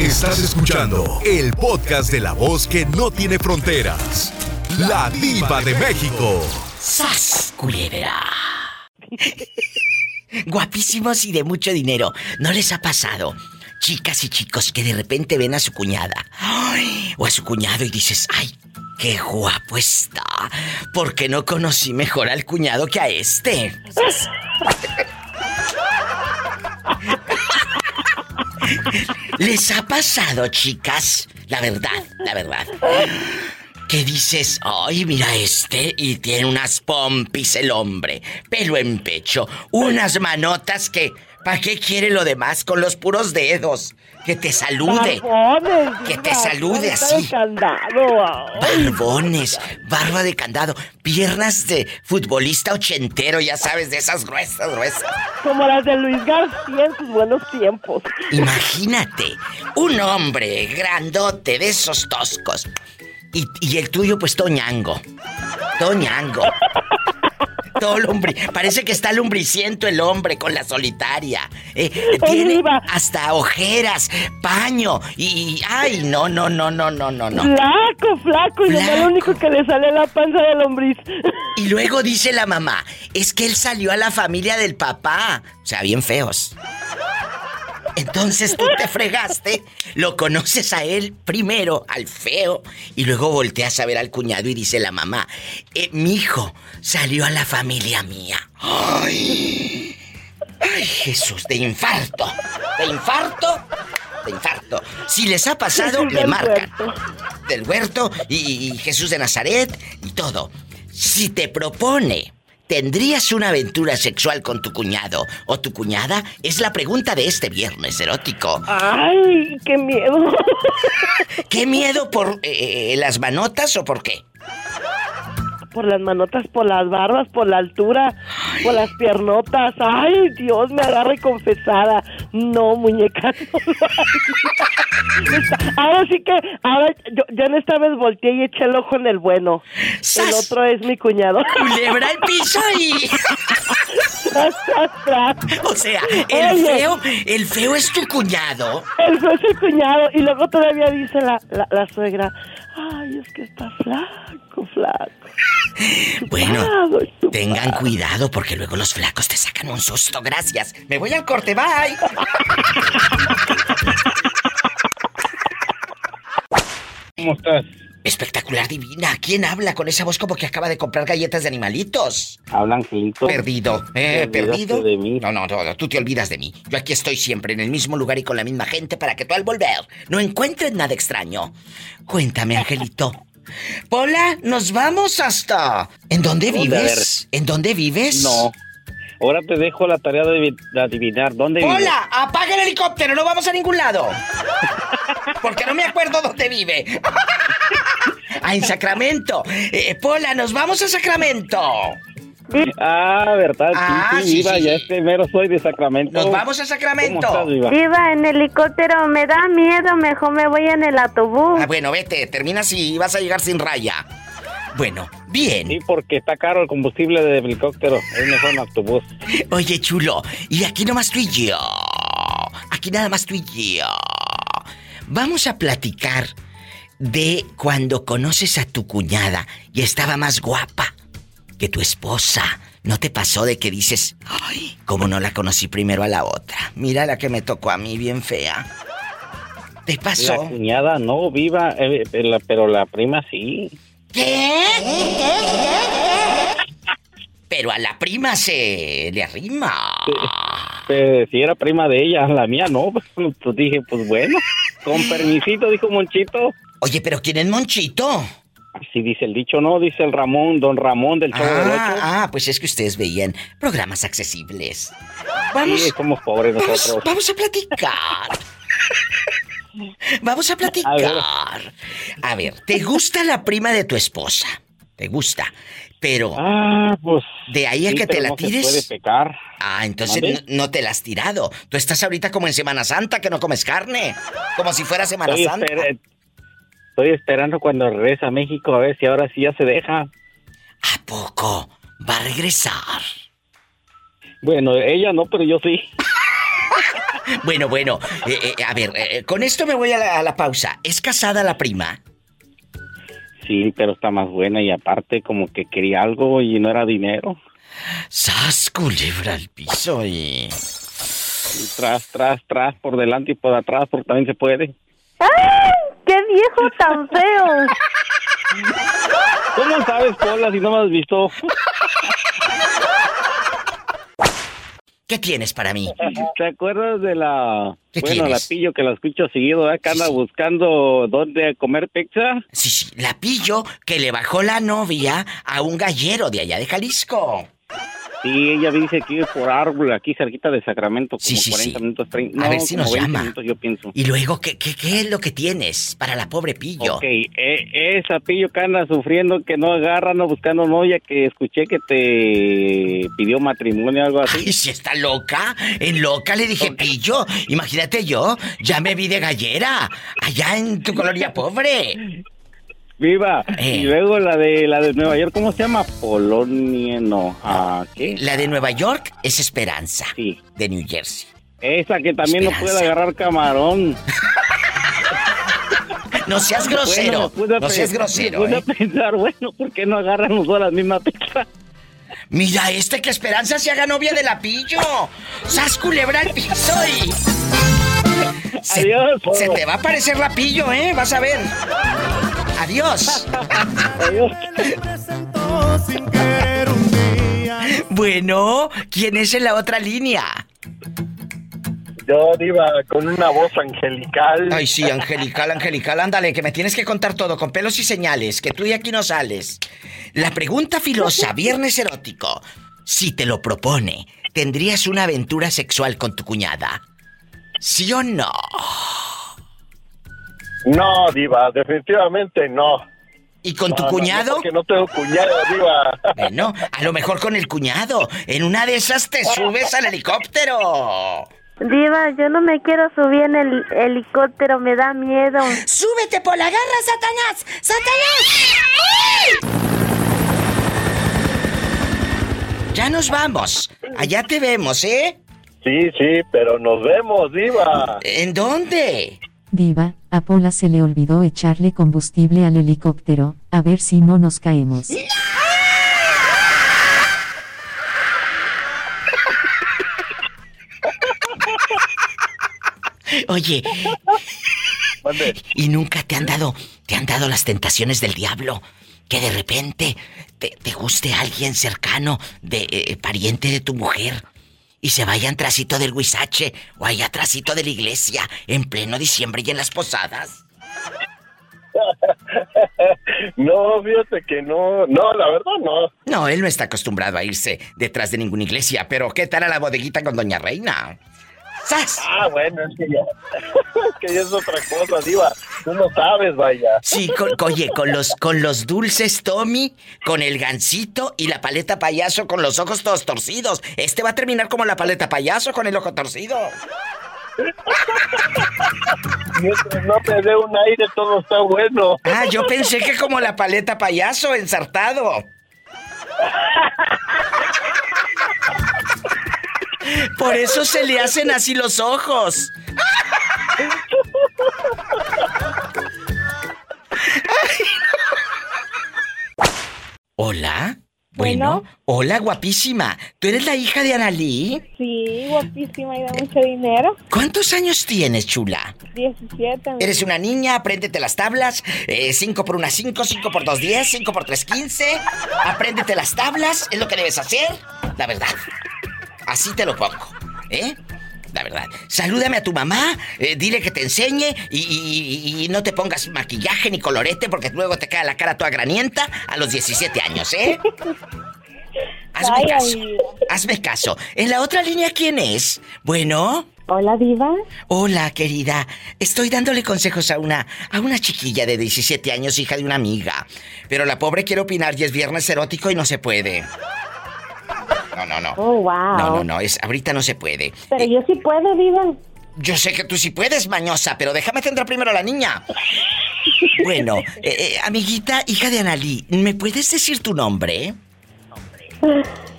Estás escuchando el podcast de la voz que no tiene fronteras. La diva de México. ¡Sas, culebra! Guapísimos y de mucho dinero. ¿No les ha pasado? Chicas y chicos que de repente ven a su cuñada ay, o a su cuñado y dices, ay, qué guapo está. Porque no conocí mejor al cuñado que a este. ¿Les ha pasado, chicas? La verdad, la verdad. ¿Qué dices, ay, mira este, y tiene unas pompis el hombre, pelo en pecho, unas manotas que, ¿para qué quiere lo demás con los puros dedos? Que te salude. Barbones, que te salude así. de candado. Barbones, barba de candado, piernas de futbolista ochentero, ya sabes, de esas gruesas, gruesas. Como las de Luis García en sus buenos tiempos. Imagínate, un hombre grandote de esos toscos. Y, y el tuyo, pues, toñango. Toñango. Todo lumbri... Parece que está lumbriciento el hombre con la solitaria. Eh, tiene hasta ojeras, paño y... ¡Ay, no, no, no, no, no, no, no! Flaco, flaco, y lo único que le sale la panza de lombriz. Y luego dice la mamá, es que él salió a la familia del papá. O sea, bien feos. Entonces tú te fregaste, lo conoces a él primero, al feo, y luego volteas a ver al cuñado y dice la mamá, eh, mi hijo salió a la familia mía. ¡Ay! ¡Ay, Jesús! De infarto. De infarto. De infarto. Si les ha pasado, Jesús le marcan. huerto. Del huerto y, y Jesús de Nazaret y todo. Si te propone, ¿tendrías una aventura sexual con tu cuñado o tu cuñada? Es la pregunta de este viernes erótico. Ay, qué miedo. ¿Qué miedo por eh, las manotas o por qué? Por las manotas, por las barbas, por la altura, por las piernotas. Ay, Dios, me agarre confesada. No, muñeca, no. Ahora sí que, ahora yo, yo en esta vez volteé y eché el ojo en el bueno. El otro es mi cuñado. Culebra el piso y... O sea, el Oye. feo, el feo es tu cuñado. Él fue su cuñado y luego todavía dice la, la, la suegra, ay, es que está flaco, flaco. Bueno, Chupado, chupado". tengan cuidado porque luego los flacos te sacan un susto. Gracias. Me voy al corte, bye. ¿Cómo estás? Espectacular divina. ¿Quién habla con esa voz como que acaba de comprar galletas de animalitos? Habla Angelito. Perdido. ¿Eh? ¿Perdido? de mí. No, no, no, tú te olvidas de mí. Yo aquí estoy siempre en el mismo lugar y con la misma gente para que tú al volver no encuentres nada extraño. Cuéntame, Angelito. Pola, nos vamos hasta... ¿En dónde vives? ¿En dónde vives? No. Ahora te dejo la tarea de, adivinar dónde vives. Hola, apaga el helicóptero, no vamos a ningún lado. Porque no me acuerdo dónde vive. Ah, en Sacramento. Eh, Pola, nos vamos a Sacramento. Ah, verdad. Ah, sí, sí, sí, Viva, sí, ya este mero soy de Sacramento. Nos vamos a ¿Cómo Sacramento. estás, Viva? Viva en helicóptero, me da miedo, mejor me voy en el autobús. Ah, bueno, vete, terminas y vas a llegar sin raya. Bueno, bien. Sí, porque está caro el combustible de helicóptero. Es mejor en autobús. Oye, chulo, y aquí nomás tú y yo. Aquí nada más tú y yo. Vamos a platicar de cuando conoces a tu cuñada y estaba más guapa que tu esposa. ¿No te pasó de que dices, ay, cómo no la conocí primero a la otra? Mira la que me tocó a mí, bien fea. ¿Te La pasó? cuñada no, Viva, eh, eh, la- pero la prima sí. ¿Qué? Pero a la prima se le arrima. Eh, si era prima de ella, la mía no. Pues dije, pues bueno, con permisito, dijo Monchito. Oye, pero ¿quién es Monchito? Así dice el dicho, ¿no? Dice el Ramón, don Ramón del Chavo del Ah, Ocho. ah, pues es que ustedes veían programas accesibles. Sí, Vamos, somos pobres vamos, nosotros. vamos a platicar. Vamos a platicar. A ver, ¿te gusta la prima de tu esposa? ¿Te gusta? Pero Ah, pues. de ahí a sí, que te la no se tires. puede pecar. Ah, entonces no, no te la has tirado. Tú estás ahorita como en Semana Santa que no comes carne. Como si fuera Semana Santa. esper- estoy esperando cuando regrese a México a ver si ahora sí ya se deja. ¿A poco? Va a regresar. Bueno, ella no, pero yo sí. Bueno, bueno, eh, eh, a ver, eh, con esto me voy a la, a la pausa. ¿Es casada la prima? Sí, pero está más buena y aparte como que quería algo y no era dinero. ¡Sas, culebra al piso y... Y tras, tras, tras, por delante y por atrás, porque también se puede. ¡Ay! ¡Qué viejo tan feo! ¿Cómo sabes, Pola, si no me has visto? ¿Qué tienes para mí? ¿Te acuerdas de la... ¿Qué bueno, la pillo que la escucho seguido, ¿eh? que anda Sí, sí. buscando dónde comer pizza? Sí, sí, la pillo que le bajó la novia a un gallero de allá de Jalisco. Sí, ella dice que por árbol, aquí cerquita de Sacramento, como Sí, sí, 40 sí. minutos, 30, A no, ver si nos 20 llama. minutos, yo pienso. Y luego, ¿qué, qué, qué es lo que tienes para la pobre pillo? Ok, eh, esa pillo que anda sufriendo, que no agarra, no buscando novia, que escuché que te pidió matrimonio o algo así. Ay, si está loca, en loca le dije, pillo, imagínate yo, ya me vi de gallera, allá en tu colonia pobre. Viva. Eh. Y luego la de la de Nueva York, ¿cómo se llama? Polonia, no. Ah, ¿qué? La de Nueva York es Esperanza, Sí. de New Jersey. Esa que también no puede agarrar camarón. No seas grosero, Bueno, no seas grosero, Me ¿eh? pensar, bueno, ¿por qué no agarran los dos la misma pizza? Mira, este que Esperanza se haga novia de la pillo. ¡Sas culebra al piso y... Se, Adiós, se te va a aparecer la pillo, ¿eh? Vas a ver. Adiós. Adiós. Bueno, ¿quién es en la otra línea? Yo iba con una voz angelical. Ay, sí, angelical, angelical, ándale, que me tienes que contar todo con pelos y señales, que tú de aquí no sales. La pregunta filosa, viernes erótico. Si te lo propone, ¿tendrías una aventura sexual con tu cuñada? ¿Sí o no? No, Diva, definitivamente no. ¿Y con tu No, cuñado? No, porque no tengo cuñado, Diva. Bueno, a lo mejor con el cuñado. En una de esas te subes al helicóptero. Diva, yo no me quiero subir en el helicóptero, me da miedo. ¡Súbete por la garra, Satanás! ¡Satanás! Ya nos vamos. Allá te vemos, ¿eh? Sí, sí, pero nos vemos, Diva. ¿En dónde? Diva, a Pola se le olvidó echarle combustible al helicóptero, a ver si no nos caemos. Oye. ¿y nunca te han dado, te han dado las tentaciones del diablo? Que de repente te, te guste alguien cercano, de eh, pariente de tu mujer, y se vayan trasito del huizache o allá trasito de la iglesia en pleno diciembre y en las posadas. No, fíjate que no. No, la verdad no. No, él no está acostumbrado a irse detrás de ninguna iglesia, pero ¿qué tal a la bodeguita con Doña Reina? ¡Sas! Ah, bueno, es que ya. es que ya es otra cosa, Diva. Tú no sabes, vaya. Sí, con, oye, con los, con los dulces Tommy, con el gansito y la paleta payaso con los ojos todos torcidos. Este va a terminar como la paleta payaso con el ojo torcido. Mientras no te dé un aire, todo está bueno. Ah, yo pensé que como la paleta payaso ensartado. Por eso se le hacen así los ojos. Hola. Bueno, Bueno. hola guapísima. ¿Tú eres la hija de Analí? Sí, guapísima y da mucho dinero. ¿Cuántos años tienes, chula? 17. Eres una niña, apréndete las tablas. 5 por una 5, 5 por 2 10, 5 por 3 15. Apréndete las tablas, es lo que debes hacer. La verdad. Así te lo pongo, ¿eh? La verdad. Salúdame a tu mamá, eh, dile que te enseñe y, y- y no te pongas maquillaje ni colorete porque luego te queda la cara toda granienta a los 17 años, ¿eh? Hazme caso. Hazme caso. En la otra línea, ¿quién es? Bueno. Hola, Diva. Hola, querida. Estoy dándole consejos a una a una chiquilla de 17 años, hija de una amiga. Pero la pobre quiere opinar y es viernes erótico y no se puede. No, no, no. Oh, wow. No, no, no, es ahorita no se puede. Pero Eh, yo sí puedo, Diva. yo sé que tú sí puedes, mañosa, pero déjame atender primero a la niña. Bueno, eh, eh, amiguita, hija de Analí, ¿me puedes decir tu nombre?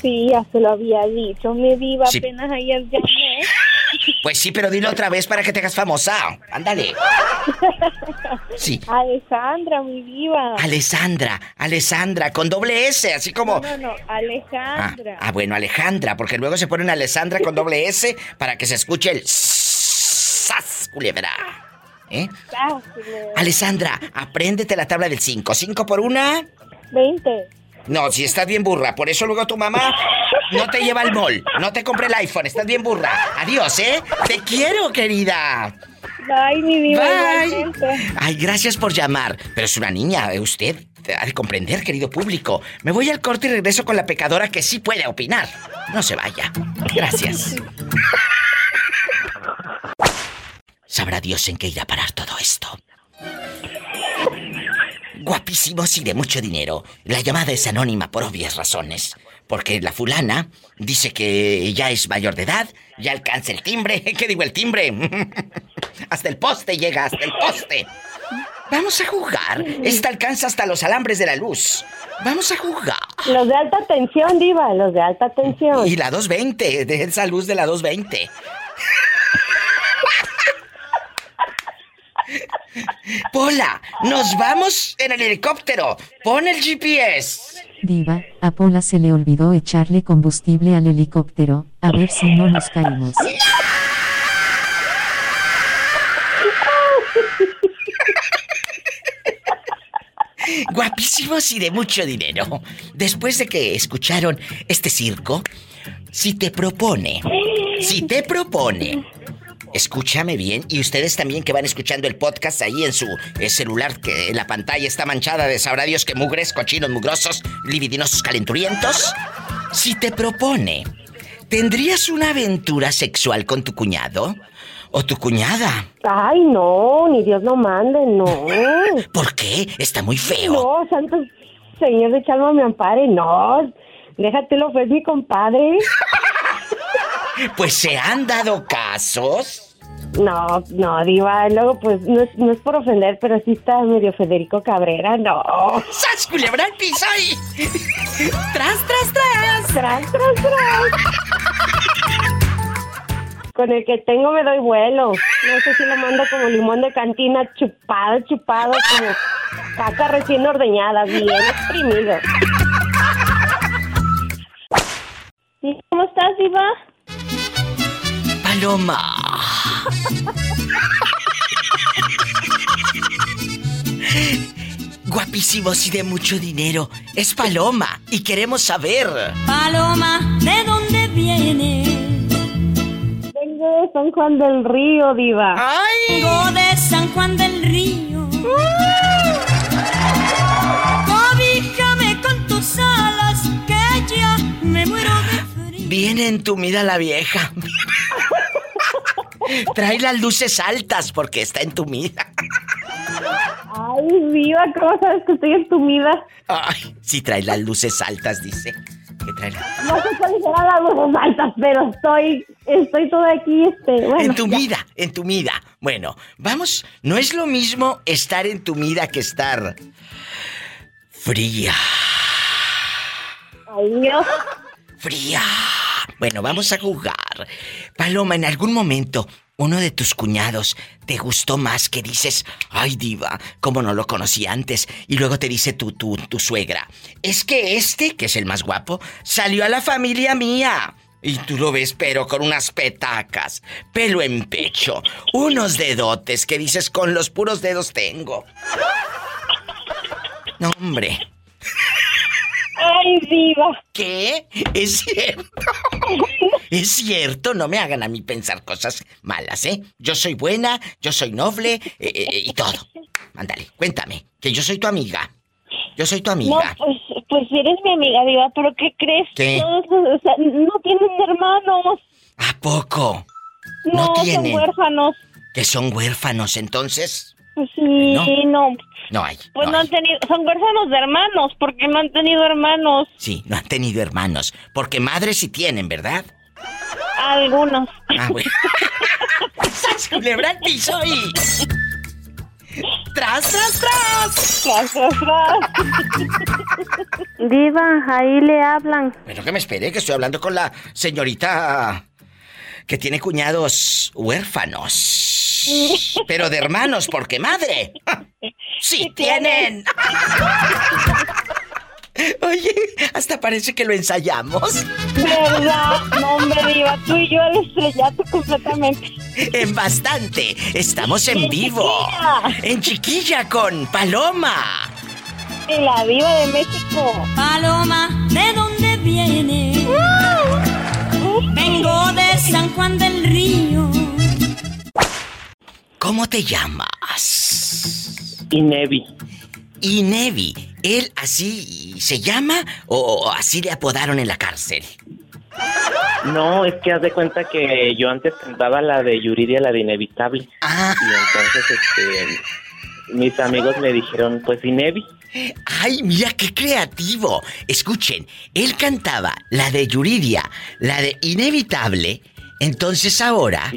Sí, ya se lo había dicho. Mi Diva Sí. apenas ayer llamé. Pues sí, pero dilo otra vez para que te hagas famosa. Ándale. Sí. Alejandra, mi diva. Alessandra, Alessandra, con doble S, así como... No, no, Ah, Alejandra. ah, bueno, Alejandra, porque luego se ponen Alessandra con doble S para que se escuche el... ¡Sas, culebra! ¿Eh? Ah, Alessandra, apréndete la tabla del 5. ¿5 por una? 20. No, si estás bien burra, por eso luego tu mamá no te lleva al mall, no te compra el iPhone, estás bien burra. Adiós, ¿eh? Te quiero, querida. Bye, mi diva. Bye. Ay, gracias por llamar. Pero es una niña, usted ha de comprender, querido público. Me voy al corte y regreso con la pecadora que sí puede opinar. No se vaya. Gracias. Sabrá Dios en qué irá a parar todo esto. Guapísimos y de mucho dinero. La llamada es anónima por obvias razones. Porque la fulana dice que ya es mayor de edad, ya alcanza el timbre. ¿Qué digo el timbre? hasta el poste llega, hasta el poste. Vamos a jugar. Esta alcanza hasta los alambres de la luz. Vamos a jugar. Los de alta tensión, diva, los de alta tensión. Y la 220, de esa luz de la 220. Pola, nos vamos en el helicóptero. Pon el GPS. Diva, a Pola se le olvidó echarle combustible al helicóptero, a ver si no nos caímos. Guapísimos y de mucho dinero. Después de que escucharon este circo, si te propone, si te propone, escúchame bien, y ustedes también que van escuchando el podcast ahí en su eh, celular, que la pantalla está manchada de sabrá Dios que mugres, cochinos, mugrosos, libidinosos, calenturientos. Si te propone, ¿tendrías una aventura sexual con tu cuñado? ¿O tu cuñada? Ay, no, ni Dios lo mande, no. ¿Por qué? Está muy feo. No, santo señor de Chalma me ampare, no. Déjatelo, fue mi compadre. Pues se han dado casos. No, no, diva, luego pues no es, no es por ofender, pero sí está medio Federico Cabrera, no. ¡Sas, culebra al piso y... ¡Tras, tras, tras! Tras, tras, tras. Con el que tengo me doy vuelo. No sé si lo mando como limón de cantina, chupado, chupado, como caca recién ordeñada, bien exprimido. ¿Y cómo estás, Diva? Paloma. Guapísimos y de mucho dinero. Es Paloma y queremos saber. Paloma, ¿de dónde viene? Vengo de San Juan del Río, Diva. ¡Ay! Vengo de San Juan del Río. Cobíjame con tus alas, que ya me muero de frío. Viene entumida la vieja. Trae las luces altas porque está entumida. Ay, Diva, ¿cómo sabes que estoy entumida? Ay, sí trae las luces altas, dice. Que trae No sé cuáles serán las luces altas, pero estoy, estoy toda aquí, este, bueno. entumida, entumida. Bueno, vamos, no es lo mismo estar entumida que estar fría. ya. Ay, Dios. Fría. Bueno, vamos a jugar. Paloma, en algún momento, uno de tus cuñados te gustó más que dices, ay diva, como no lo conocí antes. Y luego te dice tu, tu, tu suegra, es que este, que es el más guapo, salió a la familia mía. Y tú lo ves, pero con unas petacas, pelo en pecho, unos dedotes que dices, con los puros dedos tengo. No, hombre. Ay, Diva. ¿Qué? ¿Es cierto? Es cierto, no me hagan a mí pensar cosas malas, ¿eh? Yo soy buena, yo soy noble eh, eh, y todo. Ándale, cuéntame, que yo soy tu amiga. Yo soy tu No, amiga. pues, pues eres mi amiga, Diva, pero ¿qué crees? ¿Qué? Todos, o sea, no tienen hermanos. ¿A poco? No, No son tienen. huérfanos. Que son huérfanos, entonces. Pues sí, No. no. No hay. Pues no no hay. han tenido, son huérfanos de hermanos, porque no han tenido hermanos. Sí, no han tenido hermanos. Porque madres sí tienen, ¿verdad? Algunos. Ah, bueno. ¡Sas, culebra al piso y... ¡Tras, tras, tras! Tras, tras, tras. Diva, ahí le hablan. Bueno, que me espere, que estoy hablando con la señorita... que tiene cuñados huérfanos. Pero de hermanos, porque madre. Sí tienen. Oye, hasta parece que lo ensayamos. ¿Verdad? No, hombre, Diva, tú y yo el estrellato completamente. En bastante. Estamos en En vivo. Chiquilla. En chiquilla con Paloma. Y la Diva de México. Paloma, ¿de dónde viene? Vengo de San Juan del Río. ¿Cómo te llamas? Y Nevi. Y Nevi, ¿él así se llama o así le apodaron en la cárcel? No, es que haz de cuenta que yo antes cantaba la de Yuridia, la de Inevitable. Ah. Y entonces, este, mis amigos me dijeron, pues Inevi. ¡Ay, mira qué creativo! Escuchen, él cantaba la de Yuridia, la de Inevitable, entonces ahora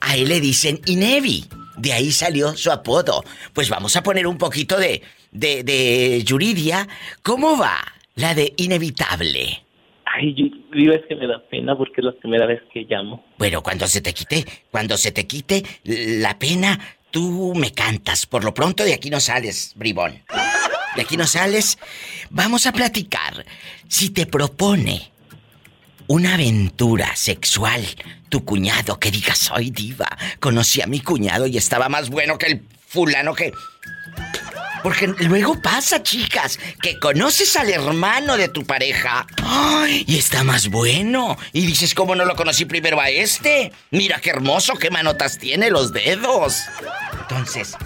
a él le dicen Inevi. De ahí salió su apodo. Pues vamos a poner un poquito de, de, de Yuridia. ¿Cómo va la de Inevitable? Ay, yo, digo, es que me da pena porque es la primera vez que llamo. Bueno, cuando se te quite, cuando se te quite la pena, tú me cantas. Por lo pronto de aquí no sales, bribón. De aquí no sales. Vamos a platicar. Si te propone una aventura sexual, tu cuñado, que digas, soy diva. Conocí a mi cuñado y estaba más bueno que el fulano que... Porque luego pasa, chicas, que conoces al hermano de tu pareja ¡ay! y está más bueno. Y dices, ¿cómo no lo conocí primero a este? Mira qué hermoso, qué manotas tiene los dedos. Entonces,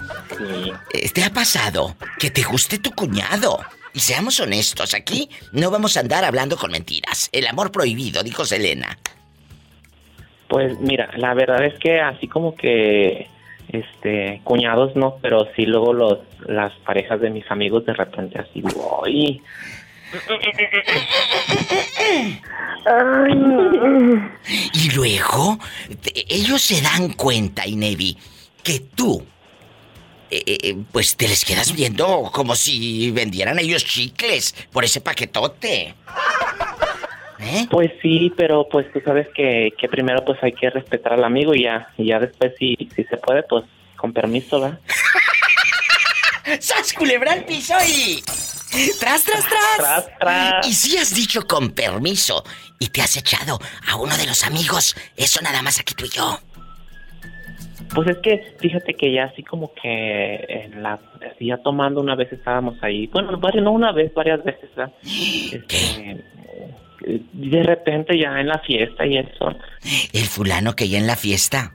eh, ¿te ha pasado que te guste tu cuñado? Y seamos honestos, aquí no vamos a andar hablando con mentiras. El amor prohibido, dijo Selena. Pues mira, la verdad es que así como que, este, cuñados no, pero sí luego los, las parejas de mis amigos de repente así, "Ay, Y luego, ellos se dan cuenta, Inevi, que tú, eh, eh, pues te les quedas viendo como si vendieran ellos chicles por ese paquetote. ¿Eh? Pues sí, pero pues tú sabes que, que primero pues hay que respetar al amigo y ya, y ya después si, si se puede, pues con permiso, ¿va? ¡Sas culebra al piso y... ¡Tras, tras, tras! Tras, tras. Y si has dicho con permiso y te has echado a uno de los amigos, eso nada más aquí tú y yo. Pues es que fíjate que ya así como que en la ya tomando una vez estábamos ahí, bueno, no una vez, varias veces, ¿verdad? Este, de repente ya en la fiesta y eso. El fulano que ya en la fiesta.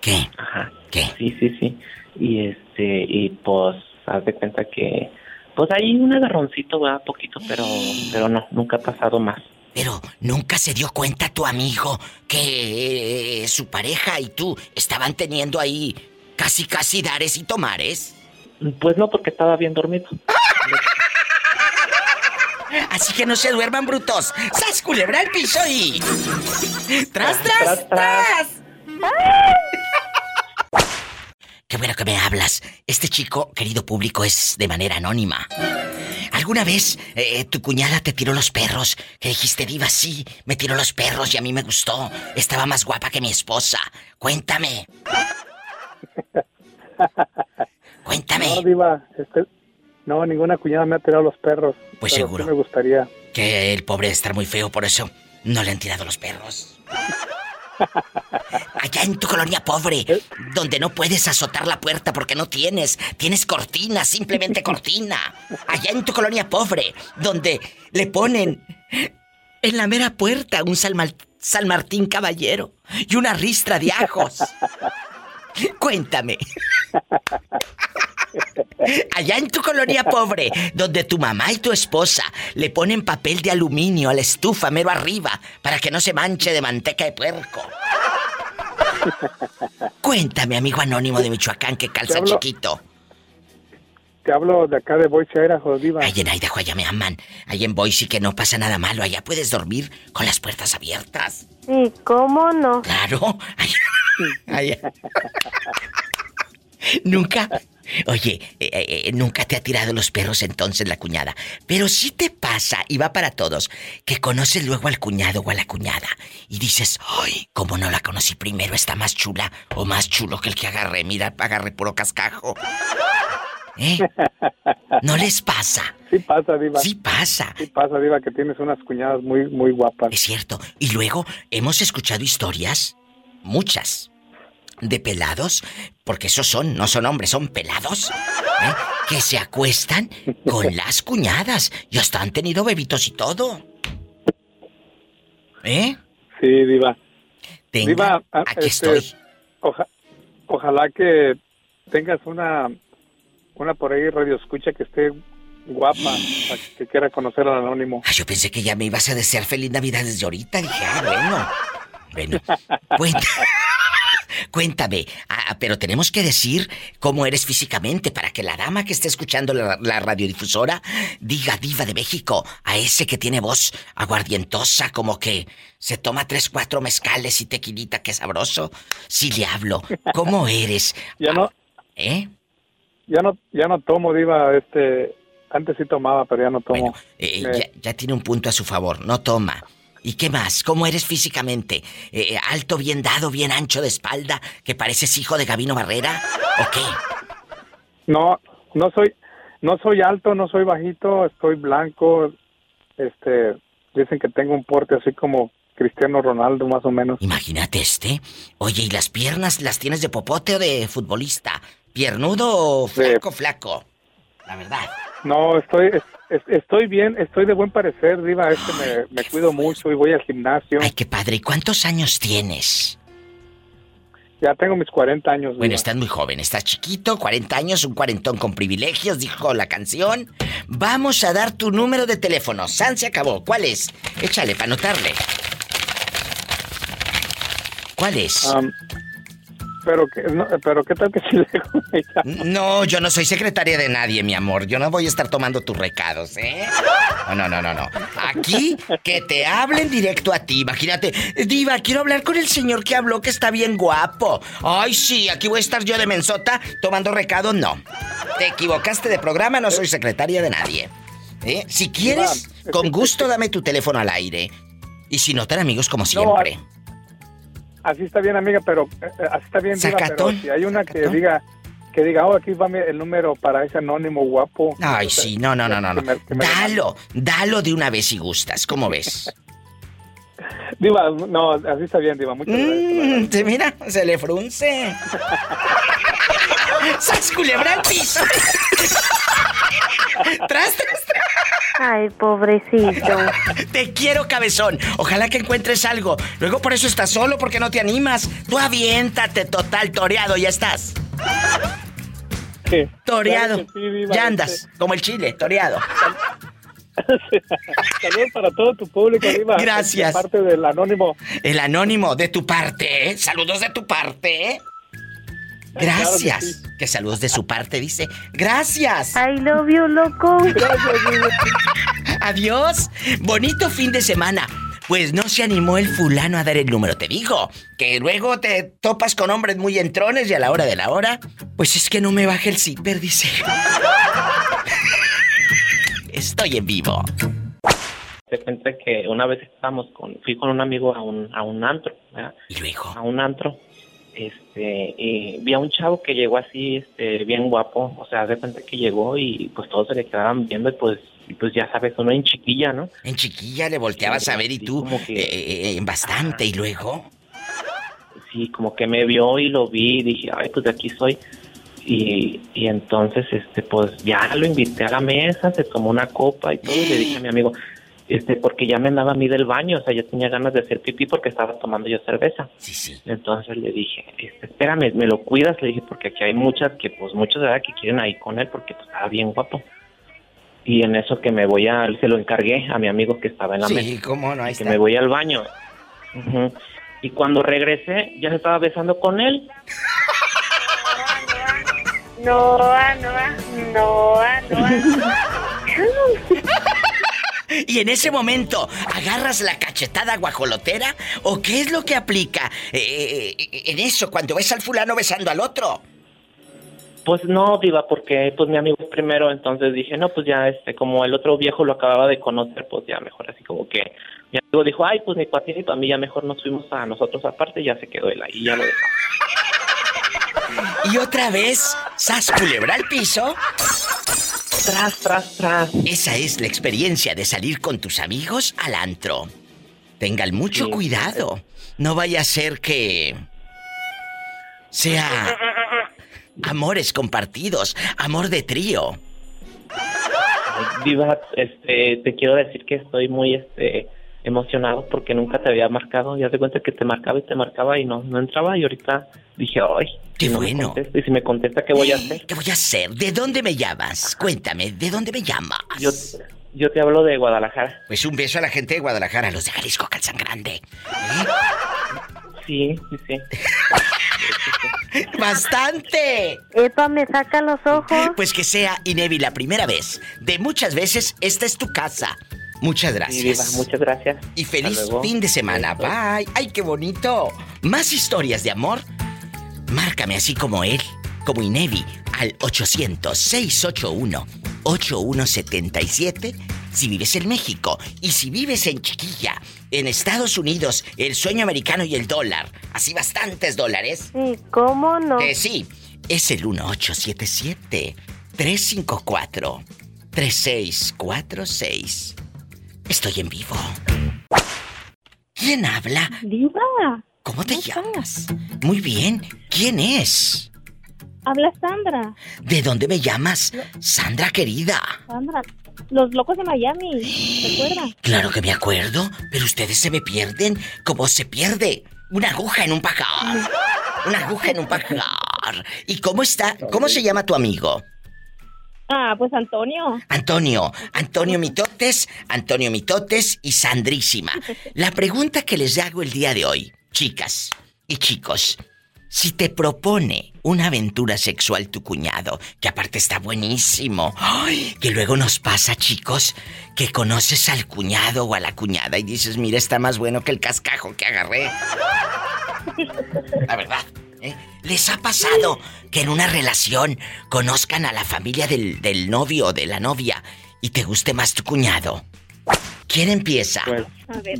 ¿Qué? Ajá. ¿Qué? Sí, sí, sí. Y este, y pues haz de cuenta que pues hay un agarroncito, va poquito, pero pero no, nunca ha pasado más. Pero nunca se dio cuenta tu amigo que eh, su pareja y tú estaban teniendo ahí casi casi dares y tomares. Pues no, porque estaba bien dormido. Así que no se duerman brutos. ¡Sas culebra al piso y. ¡Tras, tras, Tras, tras! tras. Qué bueno que me hablas. Este chico, querido público, es de manera anónima. ¿Alguna vez eh, tu cuñada te tiró los perros? Que dijiste, Diva, sí, me tiró los perros y a mí me gustó. Estaba más guapa que mi esposa. Cuéntame. Cuéntame. No, Diva, este, no, ninguna cuñada me ha tirado los perros. Pues pero seguro. sí me gustaría. Que el pobre estar muy feo, por eso no le han tirado los perros. Allá en tu colonia pobre, donde no puedes azotar la puerta porque no tienes, tienes cortina, simplemente cortina. Allá en tu colonia pobre, donde le ponen en la mera puerta un San, Mal- San Martín Caballero y una ristra de ajos. Cuéntame. Allá en tu colonia pobre, donde tu mamá y tu esposa le ponen papel de aluminio a la estufa mero arriba para que no se manche de manteca de puerco. Cuéntame, amigo anónimo de Michoacán que calza chiquito. Te hablo de acá de Boise, Idaho, Diva. Allá en Idaho allá me aman. Allá en Boise que no pasa nada malo. Allá puedes dormir con las puertas abiertas. Sí, ¿cómo no? Claro. Allá- allá. Nunca, Oye, eh, eh, nunca te ha tirado los perros entonces la cuñada. Pero sí te pasa, y va para todos, que conoces luego al cuñado o a la cuñada y dices, ¡ay! Como no la conocí primero, está más chula o más chulo que el que agarré. Mira, agarré puro cascajo. ¿Eh? ¿No les pasa? Sí pasa, Diva. Sí pasa. Sí pasa, Diva, que tienes unas cuñadas muy, muy guapas. Es cierto. Y luego hemos escuchado historias, muchas, de pelados, porque esos son, no son hombres, son pelados, ¿eh? que se acuestan con las cuñadas y hasta han tenido bebitos y todo. ¿Eh? Sí, Diva. Tenga, Diva, ah, aquí este, estoy. oja- ojalá que tengas una, una por ahí radio escucha que esté guapa, que quiera conocer al anónimo. Ah, yo pensé que ya me ibas a desear feliz Navidad desde ahorita. Dije, ah, bueno. Bueno, cuenta- cuéntame. Ah, pero tenemos que decir cómo eres físicamente para que la dama que esté escuchando la, la radiodifusora diga diva de México a ese que tiene voz aguardientosa, como que se toma tres, cuatro mezcales y tequilita, qué sabroso. Sí le hablo. ¿Cómo eres? Ya no, ¿Eh? ya no, ya no tomo, Diva, este, antes sí tomaba, pero ya no tomo. Eh, Me- ya, ya tiene un punto a su favor, no toma. ¿Y qué más? ¿Cómo eres físicamente? Eh, eh, ¿Alto, bien dado, bien ancho de espalda? ¿Que pareces hijo de Gabino Barrera? ¿O qué? No, no soy, no soy alto, no soy bajito, estoy blanco, este, dicen que tengo un porte así como Cristiano Ronaldo, más o menos. Imagínate este. Oye, ¿y las piernas las tienes de popote o de futbolista? ¿Piernudo o flaco, flaco? La verdad. No, estoy, es- es- estoy bien, estoy de buen parecer, Diva, es que me, me cuido mucho y voy al gimnasio. Ay, qué padre. ¿Y cuántos años tienes? Ya tengo mis 40 años. Bueno, Diva. estás muy joven, estás chiquito, 40 años, un cuarentón con privilegios, dijo la canción. Vamos a dar tu número de teléfono. San se acabó. ¿Cuál es? Échale para anotarle. ¿Cuál es? Pero, que, no, pero qué tal que si le? No, yo no soy secretaria de nadie, mi amor. Yo no voy a estar tomando tus recados, ¿eh? No, no, no, no, no. Aquí, que te hablen directo a ti. Imagínate, Diva, quiero hablar con el señor que habló que está bien guapo. Ay, sí, aquí voy a estar yo de mensota tomando recados. No. Te equivocaste de programa, no soy secretaria de nadie. ¿Eh? Si quieres, con gusto dame tu teléfono al aire. Y si no, tan amigos como siempre. Así está bien, amiga, pero eh, eh, así está bien, Diva, pero si hay una que diga, que diga, oh, aquí va el número para ese anónimo guapo. Ay, sí, no, no, no, no. no. Dalo, dalo de una vez si gustas. ¿Cómo ves? Diva, no, así está bien, Diva, muchas gracias. Mm, te mira, se le frunce. ¡Sas culebra al piso! ¡Tras, tras, tras! Ay, pobrecito. Te quiero, cabezón. Ojalá que encuentres algo. Luego por eso estás solo, porque no te animas. Tú aviéntate, total, toreado, ya estás. Toreado. Claro sí, ya este- andas, como el chile, toreado. Saludos para todo tu público, Diva. Gracias. De parte del anónimo. El anónimo de tu parte, ¿eh? Saludos de tu parte, ¿eh? Gracias. Claro que que saludos de su parte, dice. Gracias. I love you, loco. Adiós. Bonito fin de semana. Pues no se animó el fulano a dar el número, te digo. Que luego te topas con hombres muy entrones y a la hora de la hora, pues es que no me baje el zipper, dice. Estoy en vivo. Te cuenta que una vez estábamos con, fui con un amigo a un, a un antro, ¿verdad? Y luego. A un antro, este, y vi a un chavo que llegó así, este, bien guapo, o sea, de cuenta que llegó y pues todos se le quedaban viendo y pues, y pues ya sabes, uno en chiquilla, ¿no? En chiquilla le volteabas a ver y tú eh, eh, eh, bastante y luego. Sí, como que me vio y lo vi y dije, ay, pues de aquí soy. Y, y entonces, este, pues ya lo invité a la mesa, se tomó una copa y todo, y le dije a mi amigo, este, porque ya me andaba a mí del baño, o sea, yo tenía ganas de hacer pipí porque estaba tomando yo cerveza. Sí, sí. Entonces le dije, este, espérame, me lo cuidas, le dije, porque aquí hay muchas que, pues, muchos de verdad que quieren ahí con él porque pues, estaba bien guapo. Y en eso que me voy a, se lo encargué a mi amigo que estaba en la mesa. Sí, cómo no, ahí que está. me voy al baño. Y cuando regresé, ya se estaba besando con él. Noa, Noa, Noa, Noa. Y en ese momento, ¿agarras la cachetada guajolotera? ¿O qué es lo que aplica eh, eh, en eso cuando ves al fulano besando al otro? Pues no, Diva, porque pues mi amigo es primero, entonces dije, no, pues ya, este, como el otro viejo lo acababa de conocer, pues ya mejor así como que mi amigo dijo, ay, pues ni para ti ni mí, ya mejor nos fuimos a nosotros aparte ya se quedó él ahí, ya lo dejamos. Y otra vez, sas culebra al piso. Tras, tras, tras. Esa es la experiencia de salir con tus amigos al antro. Tengan mucho Sí. cuidado. No vaya a ser que sea amores compartidos, amor de trío. Diva, este, te quiero decir que estoy muy, este, emocionado porque nunca te había marcado. Ya te cuenta que te marcaba y te marcaba y no, no entraba y ahorita dije, ay, Qué si no me bueno. y si me contesta, ¿qué voy a hacer? ¿Qué voy a hacer? ¿De dónde me llamas? Cuéntame, ¿de dónde me llamas? Yo, yo te hablo de Guadalajara. Pues un beso a la gente de Guadalajara, los de Jalisco Calzán Grande. Sí, sí, sí. ¡Bastante! Epa, me saca los ojos. Pues que sea, Inevi, la primera vez. De muchas veces, esta es tu casa. Muchas Sí, Diva, gracias. muchas gracias. Y feliz fin de semana. Bye. ¡Ay, qué bonito! Más historias de amor. Márcame así como él, como Inevi, al 800-681-8177 si vives en México. Y si vives en Chiquilla, en Estados Unidos, el sueño americano y el dólar. Así bastantes dólares. Sí, ¿cómo no? Que sí, es el 1877-354-3646. Estoy en vivo. ¿Quién habla? Diva, ¿Cómo te llamas? Muy bien. ¿Quién es? habla Sandra. ¿De dónde me llamas? Sandra querida. Sandra, los locos de Miami, ¿te acuerdas? Claro que me acuerdo, pero ustedes se me pierden como se pierde una aguja en un pajar. Una aguja en un pajar. ¿Y cómo está? ¿Cómo se llama tu amigo? Ah, pues Antonio. Antonio, Antonio Mitotes, Antonio Mitotes y Sandrísima. La pregunta que les hago el día de hoy, chicas y chicos, si te propone una aventura sexual tu cuñado, que aparte está buenísimo, que luego nos pasa, chicos, que conoces al cuñado o a la cuñada y dices, mira, está más bueno que el cascajo que agarré. La verdad. ¿eh? ¿Les ha pasado que en una relación conozcan a la familia del, del novio o de la novia y te guste más tu cuñado? ¿Quién empieza? Pues,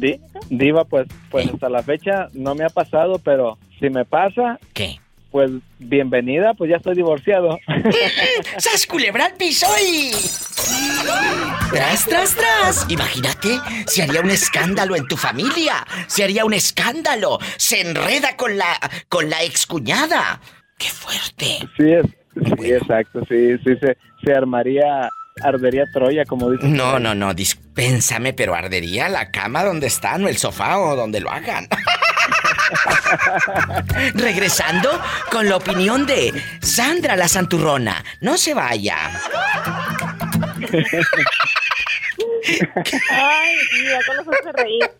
Di- Diva, pues, pues hasta la fecha no me ha pasado, pero si me pasa, ¿qué? Pues bienvenida, pues ya estoy divorciado. ¡Sas culebra al piso y... ¡Tras, tras, tras! Imagínate, se haría un escándalo en tu familia. Se haría un escándalo. Se enreda con la... con la excuñada. ¡Qué fuerte! Sí, es, sí, exacto, sí, sí, se, se armaría, ardería Troya, como dicen. No, no, no, dispénsame, pero ardería la cama donde están o el sofá o donde lo hagan. Regresando con la opinión de Sandra la Santurrona. No se vaya. Ay, Diva, ¿cómo nos hace reír?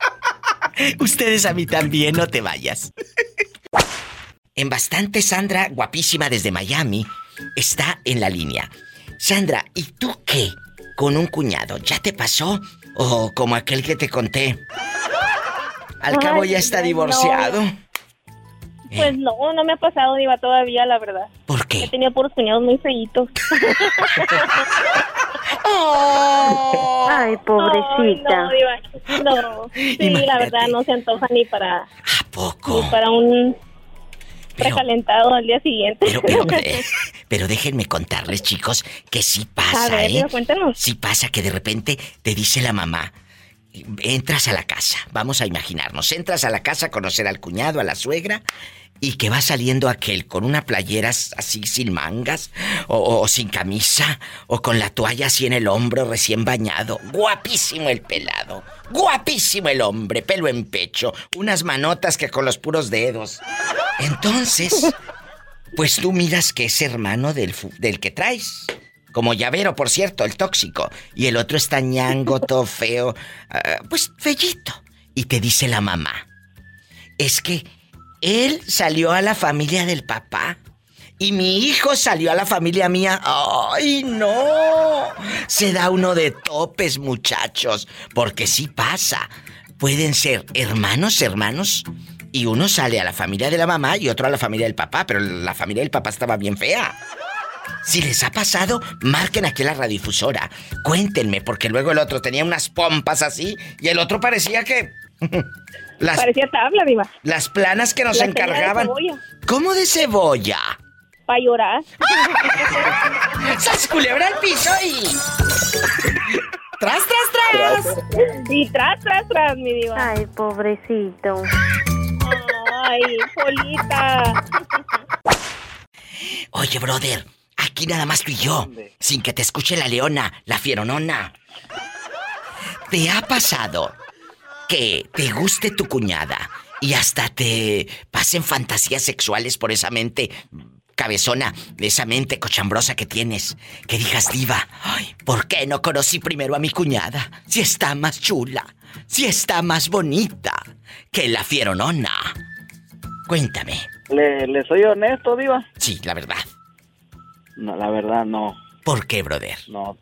Ustedes a mí también, no te vayas. En bastante, Sandra, guapísima desde Miami, está en la línea. Sandra, ¿y tú qué? Con un cuñado, ¿ya te pasó? ¿O como aquel que te conté? Al cabo Ay, ya está no. divorciado. Pues no, no me ha pasado, Diva, todavía, la verdad. ¿Por qué? He tenido puros cuñados muy feitos. Ay, pobrecita. Ay, no, Diva. No, sí, Imagínate. la verdad, no se antoja ni para... poco? Ni para un recalentado al día siguiente. Pero, pero, eh, pero déjenme contarles, chicos, que sí pasa, A ver, ¿eh? Cuéntanos. Sí pasa que de repente te dice la mamá, entras a la casa, vamos a imaginarnos, entras a la casa a conocer al cuñado, a la suegra, y que va saliendo aquel con una playera así sin mangas, o, sin camisa, o con la toalla así en el hombro recién bañado. Guapísimo el pelado, guapísimo el hombre, pelo en pecho, unas manotas que con los puros dedos. Entonces, pues tú miras que es hermano del, del que traes. Como llavero, por cierto, el tóxico. Y el otro está ñango, todo feo. ah, pues fellito. Y te dice la mamá. Es que él salió a la familia del papá. Y mi hijo salió a la familia mía. ¡Ay, no! Se da uno de topes, muchachos. Porque sí pasa. Pueden ser hermanos, hermanos. Y uno sale a la familia de la mamá y otro a la familia del papá. Pero la familia del papá estaba bien fea. Si les ha pasado, marquen aquí a la radiodifusora. Cuéntenme, porque luego el otro tenía unas pompas así y el otro parecía que. las, Parecía tabla, diva. las planas que nos La tenía de encargaban. cebolla. ¿Cómo de cebolla? Para llorar. ¡Sas culebra al piso y. ¡Tras, tras, tras! Y tras, tras, tras, mi diva. Ay, pobrecito. Ay, Polita. Oye, brother, aquí nada más tú y yo, sin que te escuche la leona, la fieronona. ¿Te ha pasado que te guste tu cuñada y hasta te pasen fantasías sexuales por esa mente cabezona, esa mente cochambrosa que tienes? Que digas, diva, ay, ¿por qué no conocí primero a mi cuñada? Si está más chula, si está más bonita que la fieronona. Cuéntame. ¿Le, le soy honesto, Diva? Sí, la verdad. No, la verdad no. ¿Por qué, brother? No.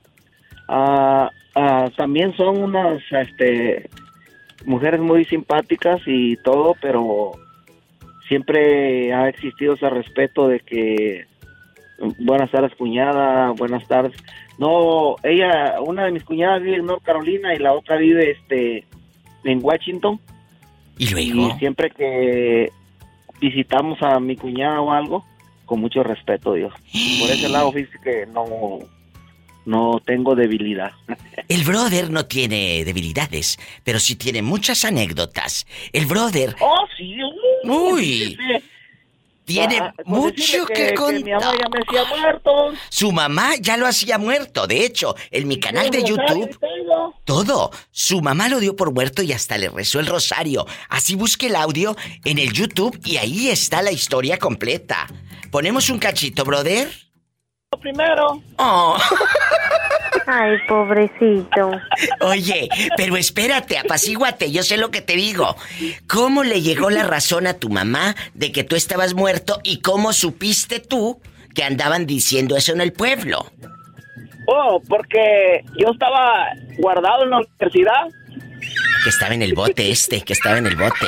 Ah, ah, también son unas este, mujeres muy simpáticas y todo, pero siempre ha existido ese respeto de que buenas tardes cuñada, buenas tardes. No, ella, una de mis cuñadas vive en North Carolina y la otra vive este en Washington. ¿Y luego? Y siempre que visitamos a mi cuñada o algo, con mucho respeto, Dios. Por ese lado, fíjese que no, no tengo debilidad. El brother no tiene debilidades, pero sí tiene muchas anécdotas. El brother Oh, sí. Uy. tiene Ah, mucho que, que contar. mi mamá ya me hacía muerto. Su mamá ya lo hacía muerto. De hecho, en mi canal de YouTube, todo. Su mamá lo dio por muerto y hasta le rezó el rosario. Así busque el audio en el YouTube y ahí está la historia completa. Ponemos un cachito, brother. Primero. Oh. Ay, pobrecito. Oye, pero espérate, apacíguate, yo sé lo que te digo. ¿Cómo le llegó la razón a tu mamá de que tú estabas muerto y cómo supiste tú que andaban diciendo eso en el pueblo? Oh, porque yo estaba guardado en la universidad. Que estaba en el bote este, que estaba en el bote.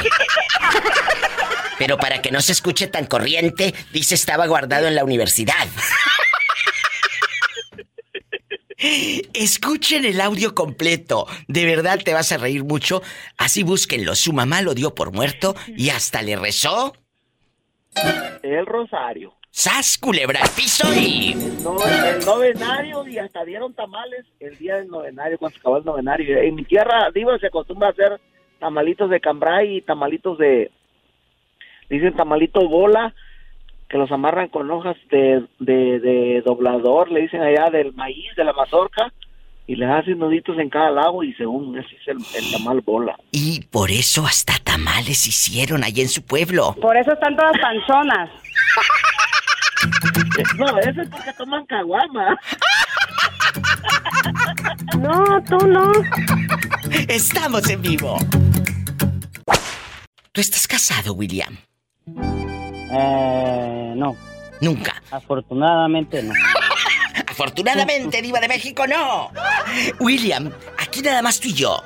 Pero para que no se escuche tan corriente, dice estaba guardado en la universidad. Escuchen el audio completo. De verdad te vas a reír mucho. Así búsquenlo. Su mamá lo dio por muerto y hasta le rezó. El rosario. ¡Sas, culebra al piso y... No, el novenario y hasta dieron tamales el día del novenario, cuando se acabó el novenario. En mi tierra, digo, se acostumbra a hacer tamalitos de cambray y tamalitos de... Dicen tamalito bola, que los amarran con hojas de, de, de doblador, le dicen allá del maíz, de la mazorca, y les hacen nuditos en cada lado y según ese es el, el tamal bola. Y por eso hasta tamales hicieron allá en su pueblo. Por eso están todas panzonas. No, eso es porque toman caguama. No, tú no. Estamos en vivo. ¿Tú estás casado, William? Eh, no. Nunca. Afortunadamente no. Afortunadamente, Diva de México, no. William, aquí nada más tú y yo.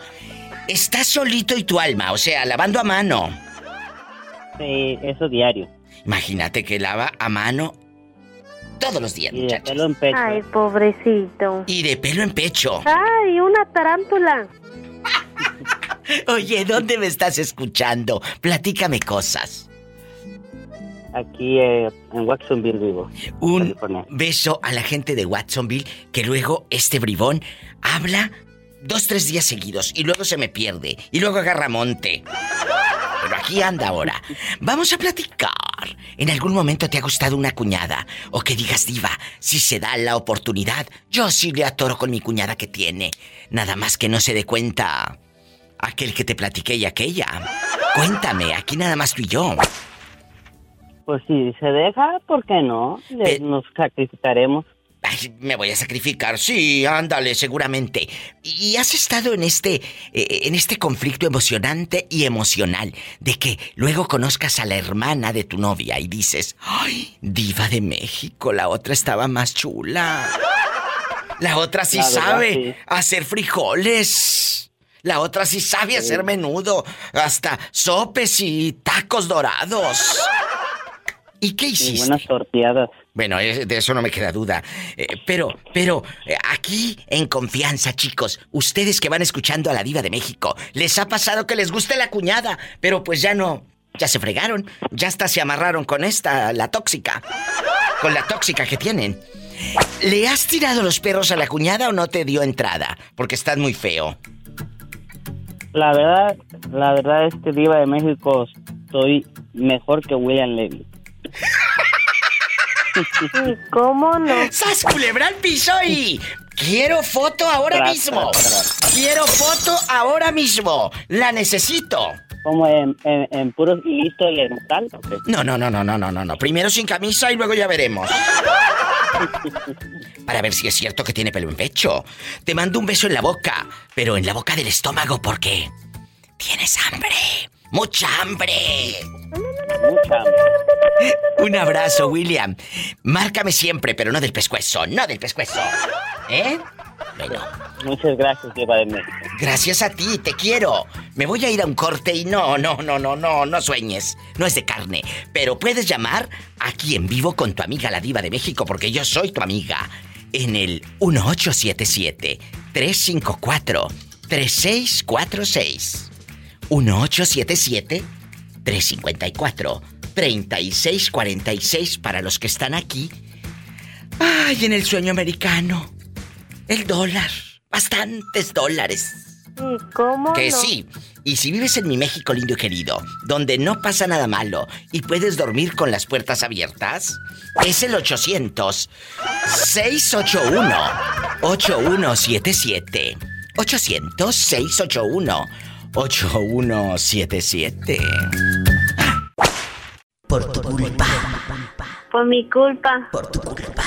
Estás solito y tu alma, o sea, lavando a mano. Sí, eso diario. Imagínate que lava a mano todos los días, Y de muchachos. pelo en pecho. Ay, pobrecito. Y de pelo en pecho. Ay, una tarántula. Oye, ¿dónde me estás escuchando? Platícame cosas. Aquí eh, en Watsonville vivo. Un beso a la gente de Watsonville que luego este bribón habla dos, tres días seguidos y luego se me pierde y luego agarra monte. Pero aquí anda ahora. Vamos a platicar. ¿En algún momento te ha gustado una cuñada? O que digas, diva, si se da la oportunidad, yo sí le atoro con mi cuñada que tiene. Nada más que no se dé cuenta aquel que te platiqué y aquella. Cuéntame, aquí nada más tú y yo. Pues si se deja, ¿por qué no? Le- nos sacrificaremos. Ay, me voy a sacrificar, sí, ándale, seguramente. Y has estado en este, eh, en este conflicto emocionante y emocional de que luego conozcas a la hermana de tu novia y dices, ay, diva de México, la otra estaba más chula. La otra sí La verdad, sabe sí. hacer frijoles. La otra sí sabe hacer menudo, hasta sopes y tacos dorados. ¿Y qué hiciste? buenas torteadas. Bueno, eh, de eso no me queda duda. Eh, pero, pero, eh, aquí en confianza, chicos, ustedes que van escuchando a la diva de México, les ha pasado que les guste la cuñada, pero pues ya no, ya se fregaron, ya hasta se amarraron con esta, la tóxica, con la tóxica que tienen. ¿Le has tirado los perros a la cuñada o no te dio entrada? Porque estás muy feo. La verdad, la verdad es que Diva de México soy mejor que William Levy. ¿Y cómo no? ¡Sas culebra al piso y... Quiero foto ahora Tras, mismo. tras, tras. Quiero foto ahora mismo. La necesito. Como en, en, en puro listo y en tal. No, no, no, no, no, no, no, no. Primero sin camisa y luego ya veremos. Para ver si es cierto que tiene pelo en pecho. Te mando un beso en la boca, pero en la boca del estómago porque tienes hambre. Mucha hambre. Mucha. Un abrazo, William. Márcame siempre, pero no del pescuezo, no del pescuezo. ¿Eh? Bueno, Muchas gracias, Diva de México. gracias a ti, te quiero. Me voy a ir a un corte y no, no, no, no, no, no sueñes. No es de carne. Pero puedes llamar aquí en vivo con tu amiga la diva de México, porque yo soy tu amiga. En el 1877-354-3646. 1877-354-3646 para los que están aquí. Ay, en el sueño americano. El dólar. Bastantes dólares. ¿Y cómo Que no? sí. Y si vives en mi México lindo y querido, donde no pasa nada malo y puedes dormir con las puertas abiertas, es el 800 681 8177. 800 681 8177. Por tu culpa. Por mi culpa. Por tu culpa.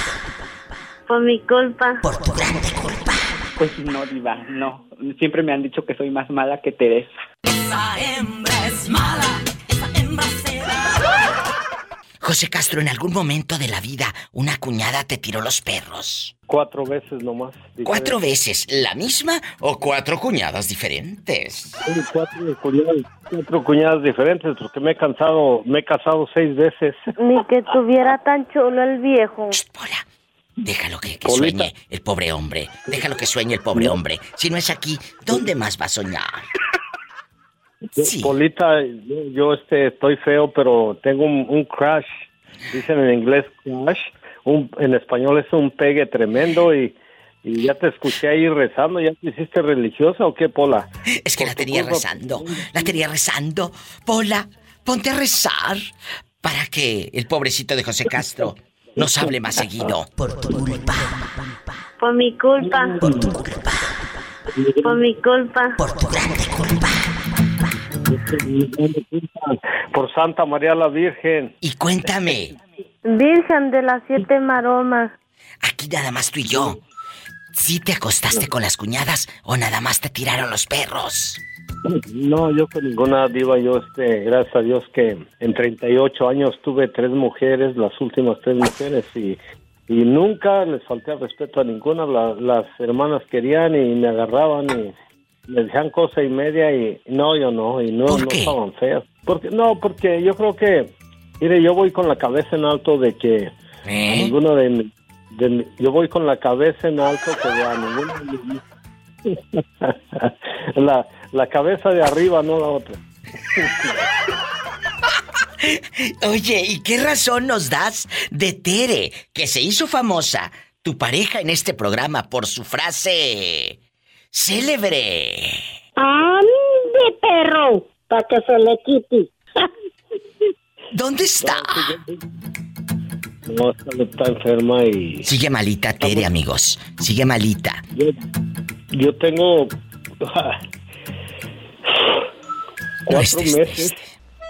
Por mi culpa. Por tu grande culpa. Pues no, Diva, no. Siempre me han dicho que soy más mala que Teresa. Esa hembra es mala. José Castro, en algún momento de la vida, una cuñada te tiró los perros. Cuatro veces nomás. ¿Cuatro veces? ¿La misma o cuatro cuñadas diferentes? Sí, Cuatro cuñadas, cuatro cuñadas diferentes porque me he cansado, me he casado seis veces. Ni que tuviera tan chulo el viejo. Déjalo que, que sueñe el pobre hombre. Déjalo que sueñe el pobre hombre. Si no es aquí, ¿dónde más va a soñar? Polita, yo, yo, este, estoy feo, pero tengo un, un crush. Dicen en inglés crush. Un, en español es un pegue tremendo y, y ya te escuché ahí rezando. ¿Ya te hiciste religiosa o qué, Pola? Es que la tenía rezando. La tenía rezando. Pola, ponte a rezar para que el pobrecito de José Castro nos hable más seguido. Por tu culpa. Por mi culpa. Por tu culpa. Por mi culpa. Por tu grande culpa. Por Santa María la Virgen. Y cuéntame, Virgen de las siete maromas. aquí nada más tú y yo. ¿Sí te acostaste con las cuñadas o nada más te tiraron los perros? No, yo con ninguna diva, yo este, gracias a Dios que en 38 años tuve tres mujeres, las últimas tres mujeres y, y nunca les falté al respeto a ninguna, La- las hermanas querían y me agarraban y me decían cosa y media y no, yo no, y no, no estaban feas. Porque, no, porque yo creo que, mire, yo voy con la cabeza en alto de que a ninguno de, mi- de mi- yo voy con la cabeza en alto que a ninguno de mis- la, la cabeza de arriba, no la otra. Oye, ¿y qué razón nos das de Tere, que se hizo famosa, tu pareja en este programa, por su frase célebre? ¡Ande, perro! Para que se le quite. ¿Dónde está? No, está, enferma y... Sigue malita, Tere, amigos. Sigue malita. Yo, yo tengo cuatro estés meses.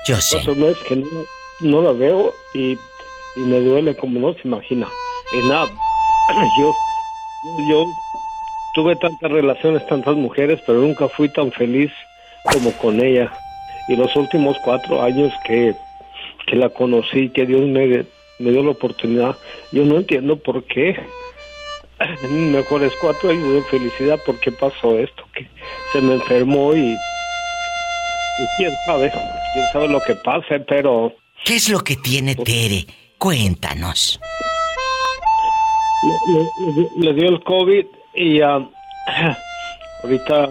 Yo sé. Cuatro meses que no, no la veo y, y me duele como no se imagina. Y nada, yo, yo tuve tantas relaciones, tantas mujeres, pero nunca fui tan feliz como con ella. Y los últimos cuatro años que, que la conocí, que Dios me, me dio la oportunidad, yo no entiendo por qué. Mejores cuatro años de felicidad, ¿por qué pasó esto? Que se me enfermó y, y quién sabe, quién sabe lo que pase, pero ¿Qué es lo que tiene Tere? Cuéntanos. le, le- le dio el COVID y ah, ahorita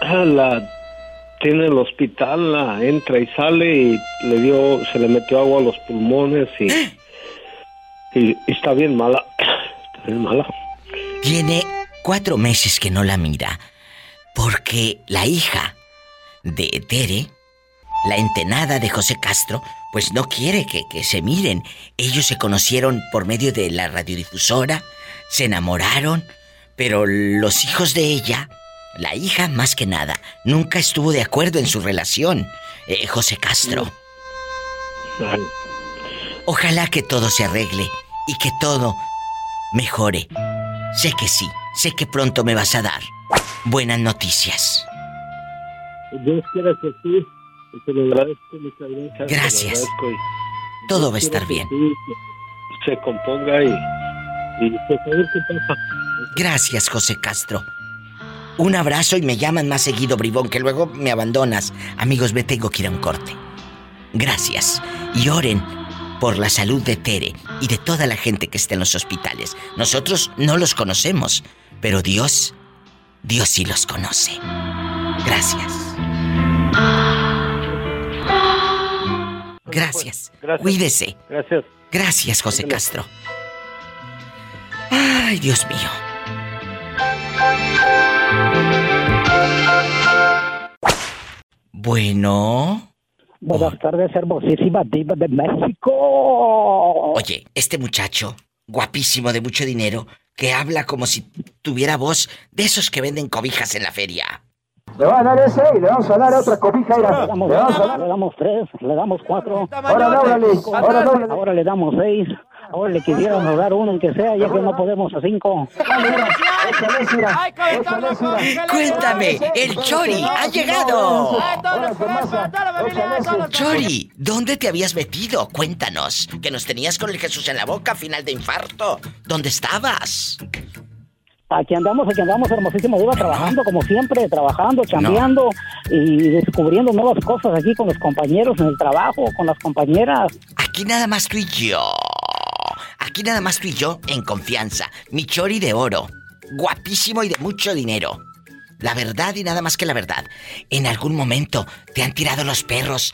ah, la tiene en el hospital, la entra y sale y le dio, se le metió agua a los pulmones y, y, y está bien mala, está bien mala. Tiene cuatro meses que no la mira. Porque la hija de Tere, la entenada de José Castro, pues no quiere que, que se miren. Ellos se conocieron por medio de la radiodifusora, se enamoraron, pero los hijos de ella, la hija más que nada, nunca estuvo de acuerdo en su relación. eh, José Castro. Ojalá que todo se arregle y que todo mejore. Sé que sí, sé que pronto me vas a dar buenas noticias. Dios quiera que sí, se lo agradezco, muchas gracias. se Gracias. Todo va a estar bien. que se componga y, y pues a ver qué pasa. Gracias, José Castro. Un abrazo y me llaman más seguido, bribón, que luego me abandonas. Amigos, me tengo que ir a un corte. Gracias. Y oren por la salud de Tere y de toda la gente que está en los hospitales. Nosotros no los conocemos, pero Dios, Dios sí los conoce. Gracias. Gracias. Cuídese. Gracias. Gracias, José Castro. Ay, Dios mío. Bueno. Buenas tardes, hermosísima diva de México. Oye, este muchacho, guapísimo de mucho dinero, que habla como si tuviera voz de esos que venden cobijas en la feria. Le va a dar ese y le vamos a dar otra cobija. Le damos, le vamos a dar- le damos tres, le damos cuatro. Ahora dóblale, ahora. Ahora le damos seis. Ahora le quisiéramos dar uno, aunque sea, ya que no podemos a cinco. Cuéntame, el Chori ha llegado. Chori, ¿dónde te habías metido? Cuéntanos, que nos tenías con el Jesús en la boca, final de infarto. ¿Dónde estabas? Aquí andamos, aquí andamos, hermosísimo diva, trabajando como siempre, trabajando, chambeando y descubriendo nuevas cosas aquí con los compañeros en el trabajo, con las compañeras. Aquí nada más tú y yo. Aquí nada más tú y yo en confianza. Mi Chori de oro. Guapísimo y de mucho dinero. La verdad y nada más que la verdad. En algún momento te han tirado los perros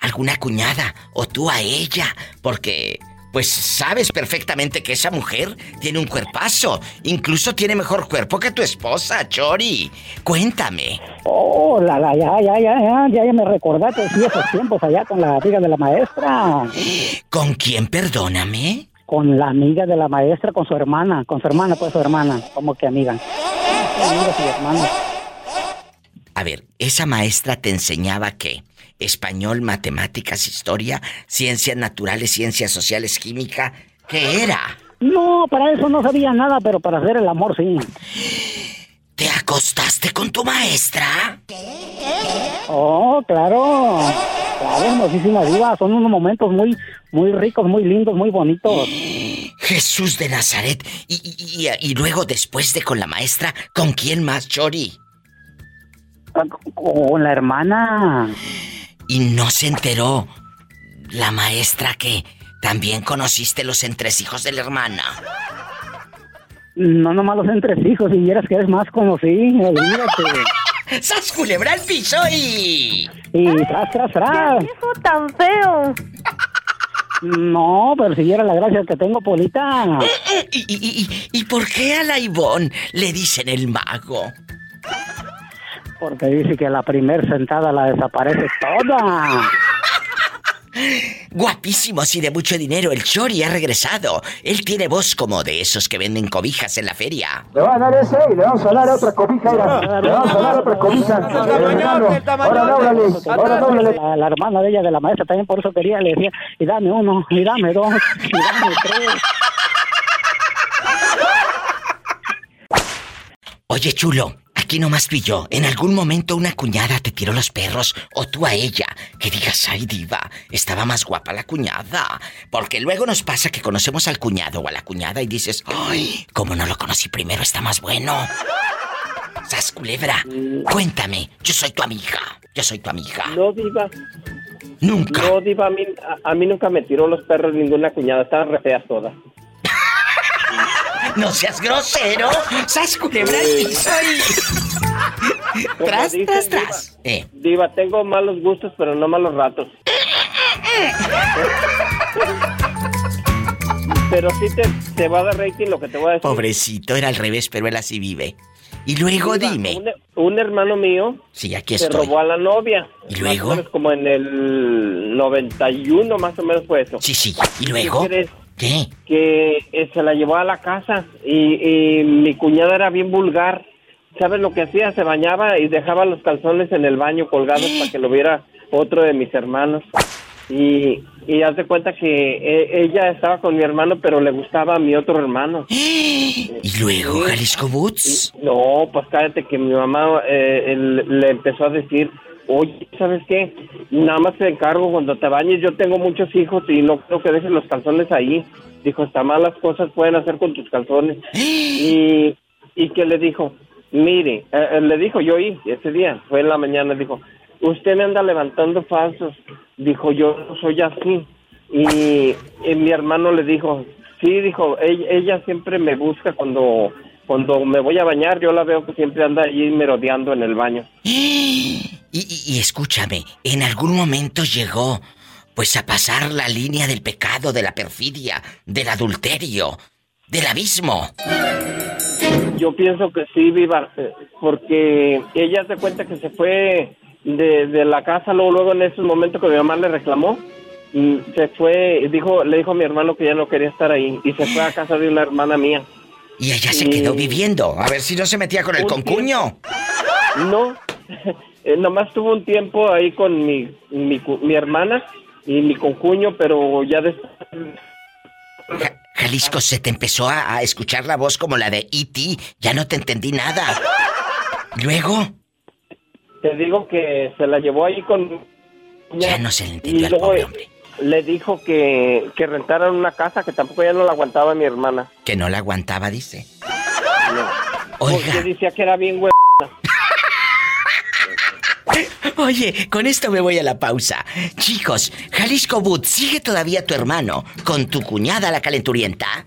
alguna cuñada o tú a ella. Porque, pues sabes perfectamente que esa mujer tiene un cuerpazo. Incluso tiene mejor cuerpo que tu esposa, Chori. Cuéntame. Oh, la, la, ya, ya, ya, ya, ya, ya me recordaste sí, esos tiempos allá con la amiga de la maestra. ¿Con quién, perdóname? Con la amiga de la maestra, con su hermana, con su hermana, pues su hermana, como que amiga. Amiga y hermana. A ver, esa maestra te enseñaba qué? Español, matemáticas, historia, ciencias naturales, ciencias sociales, química. ¿Qué era? No, para eso no sabía nada, pero para hacer el amor sí. ¿Te acostaste con tu maestra? Oh, claro. Claro, diva. Son unos momentos muy, muy ricos, muy lindos, muy bonitos. Jesús de Nazaret. Y, y- y- y luego, después de con la maestra, ¿con quién más, Chori? Con la hermana. Y no se enteró la maestra que también conociste los entresijos de la hermana. No nomás los entresijos, si vieras que eres más conocido, olvídate. ¡Sas culebra al piso y... Y tras, tras, tras. hijo tan feo! No, pero si viera la gracia que tengo, Polita. ¿Y, y, y, y por qué a la Ivonne le dicen el mago? Porque dice que la primer sentada la desaparece toda. Guapísimos y de mucho dinero, el Chori ha regresado. Él tiene voz como de esos que venden cobijas en la feria. Le va a dar ese y le vamos a dar otra cobija. Le vamos a dar otra cobija. Ahora dóblale, ahora dóblale. La, la hermana de ella, de la maestra, también por eso quería, le decía, y dame uno, y dame dos, y dame tres. Oye, chulo, aquí nomás tú y yo. En algún momento una cuñada te tiró los perros o tú a ella. Que digas, ay, diva, estaba más guapa la cuñada. Porque luego nos pasa que conocemos al cuñado o a la cuñada y dices, ay, como no lo conocí primero, está más bueno. Sas culebra, cuéntame, yo soy tu amiga. Yo soy tu amiga. No, Diva. Nunca. No, Diva, a mí, a, a mí nunca me tiró los perros ninguna cuñada. Estaban re feas todas. No seas grosero. ¡Sas culebra al piso y- Tras, tras, Diva, tras. Eh. Diva, tengo malos gustos, pero no malos ratos. pero sí te, te va a dar rating lo que te voy a decir. Pobrecito, era al revés, pero él así vive. Y luego Diva, dime. Un, un hermano mío Sí, aquí se estoy. robó a la novia. ¿Y Más luego? o menos como en el 91 más o menos fue eso. Sí, sí. ¿Y luego? ¿Qué crees? ¿Qué? Que eh, se la llevó a la casa y, y mi cuñada era bien vulgar. ¿Sabes lo que hacía? Se bañaba y dejaba los calzones en el baño colgados para que lo viera otro de mis hermanos. Y, y haz de cuenta que eh, ella estaba con mi hermano, pero le gustaba a mi otro hermano. ¿Y luego, Jalisco Boots? No, pues cállate que mi mamá eh, él- le empezó a decir, oye, ¿sabes qué? Nada más te encargo cuando te bañes, yo tengo muchos hijos y no creo que dejes los calzones ahí. Dijo, hasta malas cosas pueden hacer con tus calzones. y, y que le dijo, mire, eh, eh, le dijo yo oí ese día, fue en la mañana, dijo, usted me anda levantando falsos. Dijo, yo no soy así. Y, y mi hermano le dijo, sí, dijo, ella, ella siempre me busca cuando, cuando me voy a bañar, yo la veo que siempre anda allí merodeando en el baño. Y, y- y escúchame, en algún momento llegó, pues a pasar la línea del pecado, de la perfidia, del adulterio, del abismo. Yo pienso que sí, Viva, eh, porque ella se cuenta que se fue de, de la casa, luego, luego en esos momentos que mi mamá le reclamó, se fue, dijo, le dijo a mi hermano que ya no quería estar ahí y se fue a casa de una hermana mía. Y ella se quedó viviendo, a ver si no se metía con el concuño. No, eh, nomás tuvo un tiempo ahí con mi, mi, mi hermana y mi concuño, pero ya después... Jalisco, se te empezó a, a escuchar la voz como la de E.T., ya no te entendí nada. Luego, Te digo que se la llevó ahí con... Ya no se le entendió al luego pobre hombre. le dijo que, que rentaran una casa que tampoco ya no la aguantaba mi hermana. que no la aguantaba, dice. Oiga. Porque decía que era bien hue... Oye, con esto me voy a la pausa. Chicos, Jalisco Boot, ¿sigue todavía tu hermano con tu cuñada la calenturienta?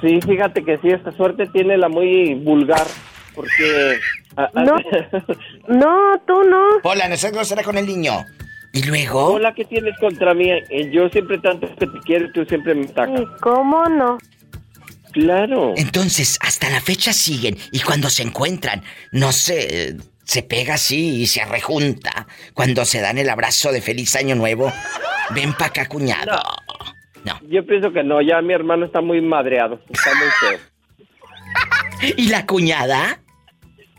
Sí, fíjate que sí, esta suerte tiene la muy vulgar, porque... a- a- No. No, tú no. Hola, no seas grosera con el niño. ¿Y luego? Hola, ¿qué tienes contra mí? Eh, Yo siempre tanto que te quiero y tú siempre me atacas. ¿Y cómo no? Claro. Entonces, hasta la fecha siguen y cuando se encuentran, no se se pega así y se rejunta. Cuando se dan el abrazo de feliz año nuevo, ven pa' acá, cuñado. Yo pienso que no, ya mi hermano está muy madreado, está muy feo. ¿Y la cuñada?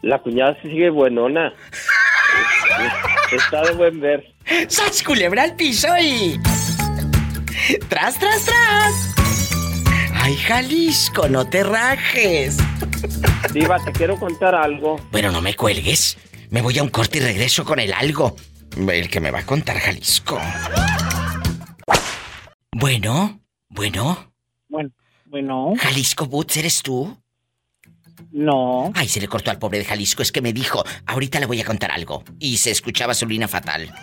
La cuñada sí sigue buenona. Está de buen ver. ¡Sas culebra al piso y... ¡Tras, tras, tras! ¡Ay, Jalisco, no te rajes! Diva, te quiero contar algo. Bueno, no me cuelgues. Me voy a un corte y regreso con el algo. El que me va a contar Jalisco. Bueno, bueno. Bueno, bueno. Jalisco Boots, ¿eres tú? No. Ay, se le cortó al pobre de Jalisco. Es que me dijo, ahorita le voy a contar algo. Y se escuchaba su línea fatal.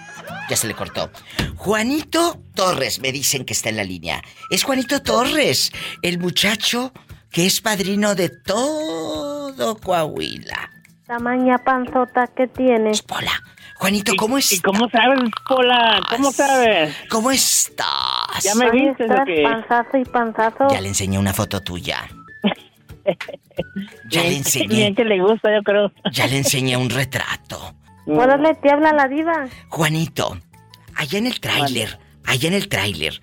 Ya se le cortó. Juanito Torres, me dicen que está en la línea. Es Juanito Torres, el muchacho que es padrino de todo Coahuila. Tamaña panzota que tiene. Hola. Juanito, ¿cómo estás? ¿Y cómo sabes, Pola? ¿Cómo sabes? ¿Cómo estás? ¿Ya me viste estás, o qué? panzazo y panzazo. Ya le enseñé una foto tuya. Ya le Bien enseñé. que le gusta, yo creo. Ya le enseñé un retrato. Órale, te habla la diva. Juanito, allá en el tráiler, allá en el tráiler,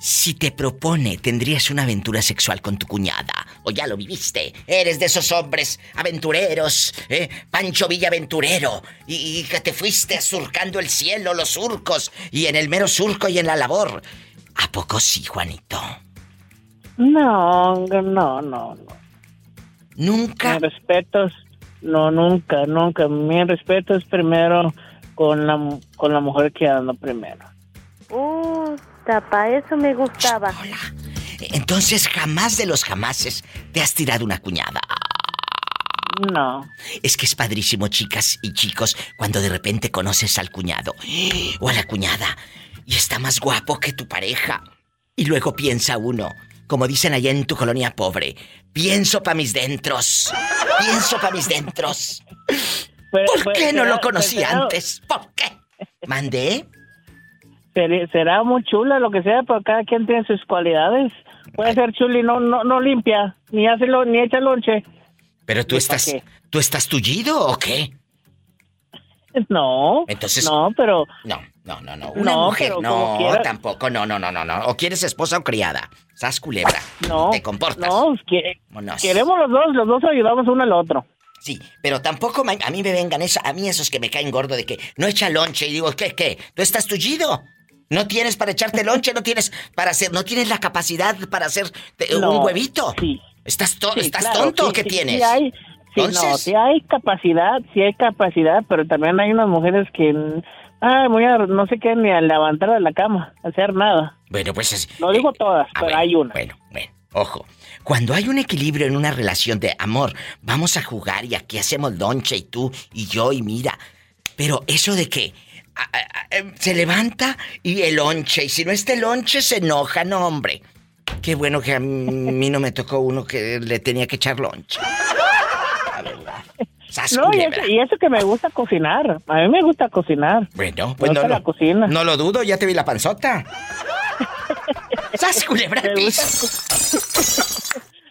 si te propone, tendrías una aventura sexual con tu cuñada. O ya lo viviste. Eres de esos hombres aventureros, ¿eh? Pancho Villa aventurero. Y, y que te fuiste surcando el cielo, los surcos. Y en el mero surco y en la labor. ¿A poco sí, Juanito? No, no, no, no. ¿Nunca? Mi respetos, no, nunca, nunca. Mi respeto es primero con la, con la mujer que ando primero. Uh, tapa, eso me gustaba. Entonces jamás de los jamases te has tirado una cuñada. No. Es que es padrísimo, chicas y chicos, cuando de repente conoces al cuñado o a la cuñada y está más guapo que tu pareja. Y luego piensa uno, como dicen allá en tu colonia pobre, pienso pa' mis dentros. Pienso pa' mis dentros. ¿Por pues, qué no lo conocí pues, será- antes? ¿Por qué? ¿Mandé? Será, muy chula lo que sea, pero cada quien tiene sus cualidades. Puede ser chula y no, no, no limpia, ni hace lo, ni echa lonche. Pero tú ¿Y pa' estás? ¿tú estás tullido o qué? No. Entonces. No, pero. No, no, no, no. Una No, mujer, no, tampoco, no, no, no, no, no. O quieres esposa o criada. Sas culebra. No. Te comportas. No, que- queremos los dos, los dos ayudamos uno al otro. Sí, pero tampoco a mí me vengan eso, a mí esos que me caen gordo de que no echa lonche y digo, ¿qué, qué? ¿Tú estás tullido? ¿No tienes para echarte lonche? ¿No tienes para hacer, no tienes la capacidad para hacer eh, No, un huevito? sí. ¿Estás, to- Sí, ¿estás claro, tonto sí, qué tienes? Sí hay, sí, no, Entonces- sí hay capacidad, sí hay capacidad, pero también hay unas mujeres que, ah, voy a, no se quieren ni a levantar de la cama, a hacer nada. Bueno, pues es- No digo todas, Ah, pero bueno, hay una. Bueno, bueno, ojo. Cuando hay un equilibrio en una relación de amor, vamos a jugar y aquí hacemos lonche y tú y yo y mira. Pero eso de que se levanta y el lonche, y si no está el lonche se enoja, no, hombre. Qué bueno que a mí no me tocó uno que le tenía que echar lonche. La verdad. No, y eso, y eso que me gusta cocinar. A mí me gusta cocinar. Bueno, pues no, gusta la cocina. no lo dudo, ya te vi la panzota. ¡Sas culebra!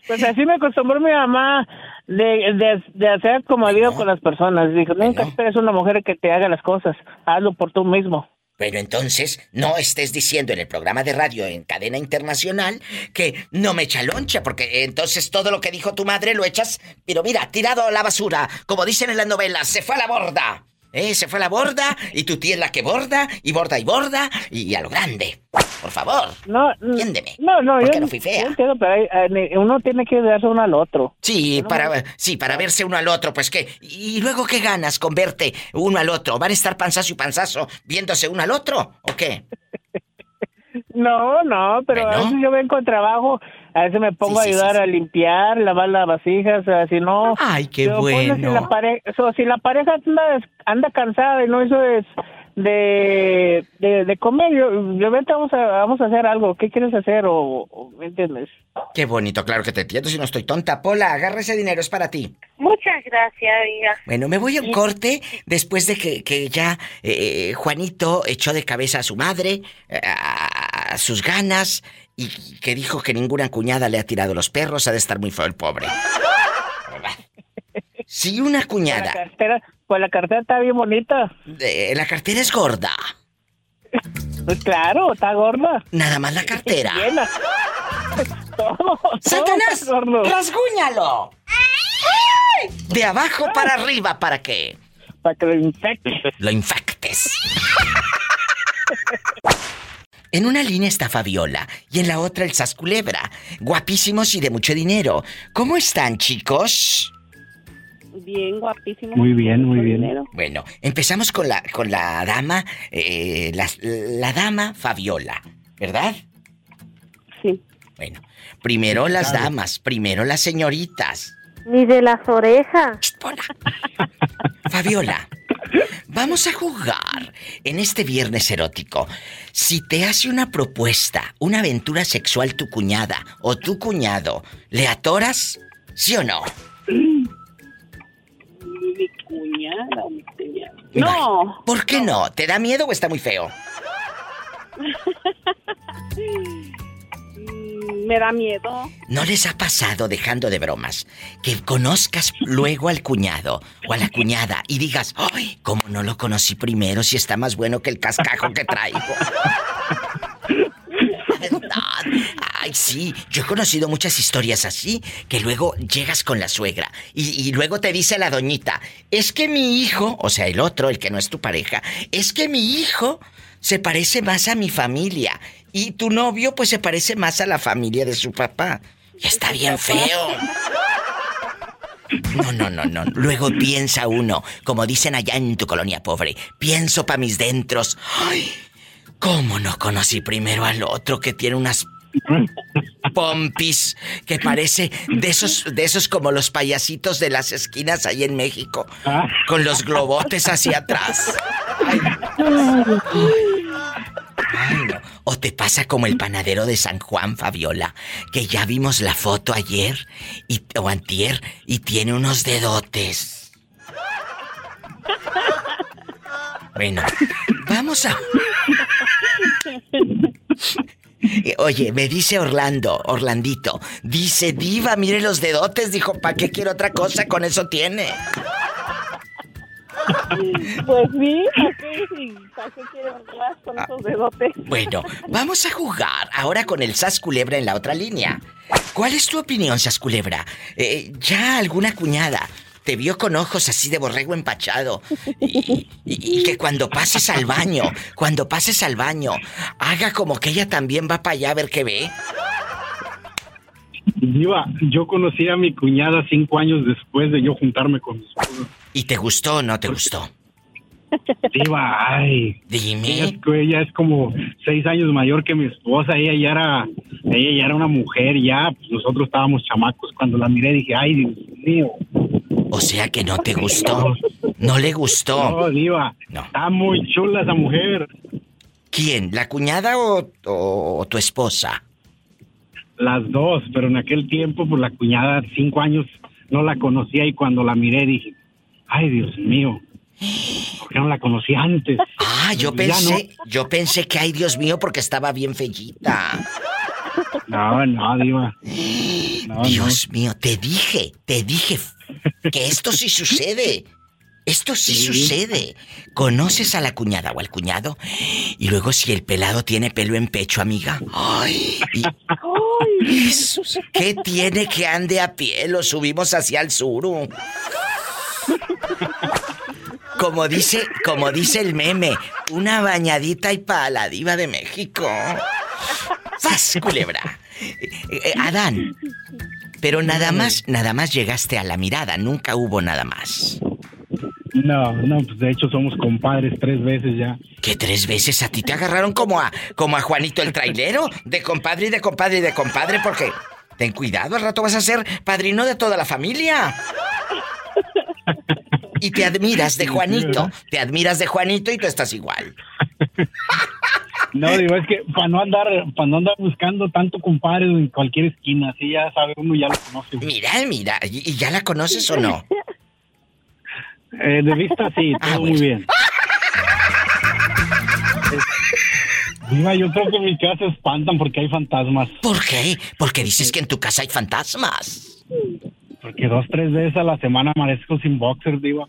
Pues así me acostumbró mi mamá de, de, de hacer como digo con las personas. Dijo, nunca esperes una mujer que te haga las cosas. Hazlo por tú mismo. Pero entonces no estés diciendo en el programa de radio en cadena internacional que no me echa loncha, porque entonces todo lo que dijo tu madre lo echas, pero mira, tirado a la basura, como dicen en las novelas, se fue a la borda. ¿Eh? Se fue a la borda y tu tía es la que borda y borda y borda y a lo grande. Por favor. No, Entiéndeme. No, no, Porque yo no fui fea. entiendo, pero hay- hay- uno tiene que darse uno al otro. Sí, para, sí, para verse uno al otro, pues qué. ¿Y luego qué ganas con verte uno al otro? ¿Van a estar panzazo y panzazo viéndose uno al otro? ¿O qué? No, no, pero a veces yo vengo con trabajo, a veces me pongo Sí, sí, a ayudar sí, a limpiar, lavar las vasijas, o sea, si no... Ay, qué bueno. Si la, pare- so, si la pareja anda, anda cansada y no hizo es de, de, de comer, yo, yo vente, vamos a, vamos a hacer algo, ¿qué quieres hacer? O, o, ¿me entiendes? Qué bonito, claro que te entiendo si no estoy tonta. Pola, agarra ese dinero, es para ti. Muchas gracias, amiga. Bueno, me voy a un corte después de que, que ya eh, Juanito echó de cabeza a su madre, eh, a, a sus ganas, y que dijo que ninguna cuñada le ha tirado los perros, ha de estar muy feo el pobre. Si una cuñada, pues la cartera está bien bonita. eh, la cartera es gorda, Pues claro, está gorda. nada más la cartera. Llena. Todo, todo ¡Satanás! ¡Rasguñalo! De abajo para arriba, ¿para qué? Para que lo infectes. Lo infectes. En una línea está Fabiola y en la otra el Sasculebra. Guapísimos y de mucho dinero. ¿Cómo están, chicos? Bien, guapísimo. Muy bien, muy bien. Dinero. Bueno, empezamos con la, con la dama, eh, la, la dama Fabiola, ¿verdad? Sí. Bueno, primero las damas, primero las señoritas. Ni de las orejas. Fabiola, vamos a jugar en este viernes erótico. Si te hace una propuesta, una aventura sexual tu cuñada o tu cuñado, ¿le atoras? ¿Sí o no? Mi cuñada, mi cuñada. No. ¿Por qué no? ¿Te da miedo o está muy feo? Me da miedo. ¿No les ha pasado, dejando de bromas, que conozcas luego al cuñado o a la cuñada y digas, ¡ay! ¿Cómo no lo conocí primero si está más bueno que el cascajo que traigo? Verdad. Ay, sí, yo he conocido muchas historias así, que luego llegas con la suegra y, y luego te dice la doñita, es que mi hijo, o sea, el otro, el que no es tu pareja, es que mi hijo se parece más a mi familia y tu novio pues se parece más a la familia de su papá. Y está bien feo. No, no, no, no. Luego piensa uno, como dicen allá en tu colonia pobre, pienso pa' mis dentros. Ay, ¿cómo no conocí primero al otro que tiene unas pompis que parece de esos, de esos como los payasitos de las esquinas ahí en México, con los globotes hacia atrás? ¿O te pasa como el panadero de San Juan, Fabiola? Que ya vimos la foto ayer o antier y tiene unos dedotes. Bueno, vamos a... Oye, me dice Orlando, Orlandito, dice, diva, mire los dedotes, dijo, ¿para qué quiero otra cosa? Con eso tiene. Pues sí, ¿para qué, sí, ¿para qué quiere más con esos dedotes? Bueno, vamos a jugar ahora con el Sas Culebra en la otra línea. ¿Cuál es tu opinión, Sas Culebra? Eh, ya alguna cuñada te vio con ojos así de borrego empachado y, y- y que cuando pases al baño, cuando pases al baño, haga como que ella también va para allá a ver qué ve. Diva, yo conocí a mi cuñada cinco años después de yo juntarme con mi esposa. ¿Y te gustó o no te gustó? Diva, ay. Dime. Ella es, ella es como seis años mayor que mi esposa. Ella ya era, ella ya era una mujer. Ya, pues nosotros estábamos chamacos. Cuando la miré dije, ay, Dios mío. O sea que no te gustó. No le gustó. No, Diva. Está muy chula esa mujer. ¿Quién? ¿La cuñada o, o- o tu esposa? Las dos, pero en aquel tiempo, pues la cuñada, cinco años, no la conocía y cuando la miré dije, ay, Dios mío. ¿Por qué no la conocí antes? Ah, yo Pues pensé, yo pensé que ay Dios mío porque estaba bien fellita. No, no, Diva. No, Dios mío, te dije, te dije que esto sí sucede. Esto sí, Sí. sucede. Conoces a la cuñada o al cuñado y luego si el pelado tiene pelo en pecho, amiga. Ay, y- Jesús, ¿qué tiene que ande a pie? Lo subimos hacia el sur. Como dice, como dice el meme, una bañadita y para la diva de México. ¡Sas, culebra! Eh, eh, Adán, pero nada más, nada más llegaste a la mirada, nunca hubo nada más. No, no, pues de hecho somos compadres tres veces ya. ¿Qué tres veces a ti te agarraron como a, como a Juanito el trailero? De compadre y de compadre y de compadre, porque ten cuidado, al rato vas a ser padrino de toda la familia. Y te admiras de Juanito, te admiras de Juanito y tú estás igual. No, digo, es que para no andar, para no andar buscando tanto compadre en cualquier esquina, así ya sabe uno ya lo conoce. Mira, mira, ¿y ya la conoces o no? Eh, de vista sí, Ah, todo muy bien. Diva, yo creo que en mi casa espantan porque hay fantasmas. ¿Por qué? Porque dices que en tu casa hay fantasmas. Porque dos, tres veces a la semana amanezco sin boxer, diva.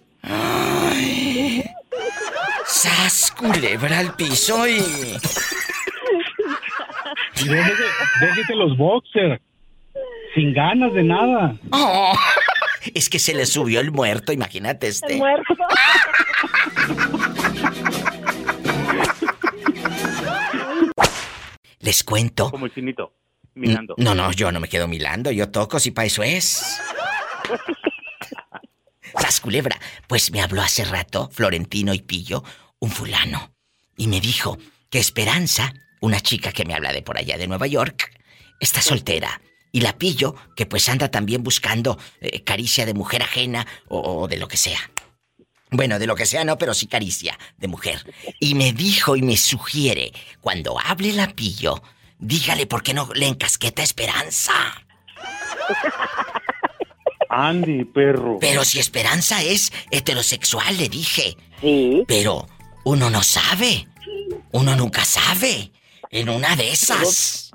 ¡Sas, culebra al piso y... Y déjese, déjese los boxers. Sin ganas de nada. Oh, es que se le subió el muerto, imagínate este. muerto. Les cuento. Como el chinito, mirando. No, no, yo no me quedo milando, yo toco si pa' eso es. Sas culebra, pues me habló hace rato Florentino y Pillo, un fulano, y me dijo que Esperanza, una chica que me habla de por allá de Nueva York, está soltera. Y la Pillo, que pues anda también buscando eh, caricia de mujer ajena o, o de lo que sea. Bueno, de lo que sea no, pero sí caricia de mujer. Y me dijo y me sugiere, cuando hable la Pillo, dígale por qué no le encasqueta Esperanza. Andy, perro. Pero si Esperanza es heterosexual, le dije. Sí. Pero uno no sabe. Uno nunca sabe. En una de esas.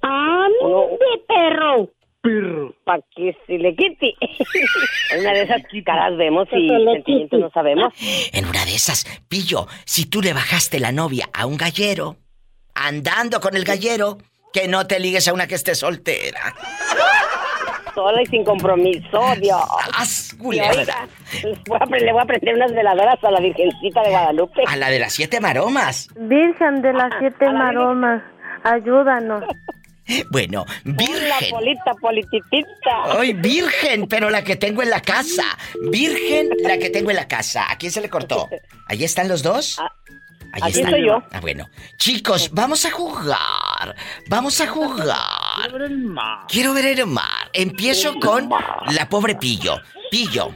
¡Ande, perro! Perro. Para que se le quite. Una de esas caras vemos y sentimientos no sabemos. En una de esas, Pillo, si tú le bajaste la novia a un gallero, andando con el gallero, que no te ligues a una que esté soltera. Sola y sin compromiso, Dios. culebra. Oiga, les voy a pre- le voy a prender unas veladoras a la Virgencita de Guadalupe. A la de las siete maromas. Virgen de las siete maromas, ayúdanos. Bueno, virgen. La polita, polititita. Ay, virgen, pero la que tengo en la casa. Virgen, la que tengo en la casa. ¿A quién se le cortó? ¿Allí están los dos? Aquí están. estoy yo. Ah, bueno. Chicos, vamos a jugar. Vamos a jugar. Quiero ver el mar. Empiezo con la pobre Pillo. Pillo.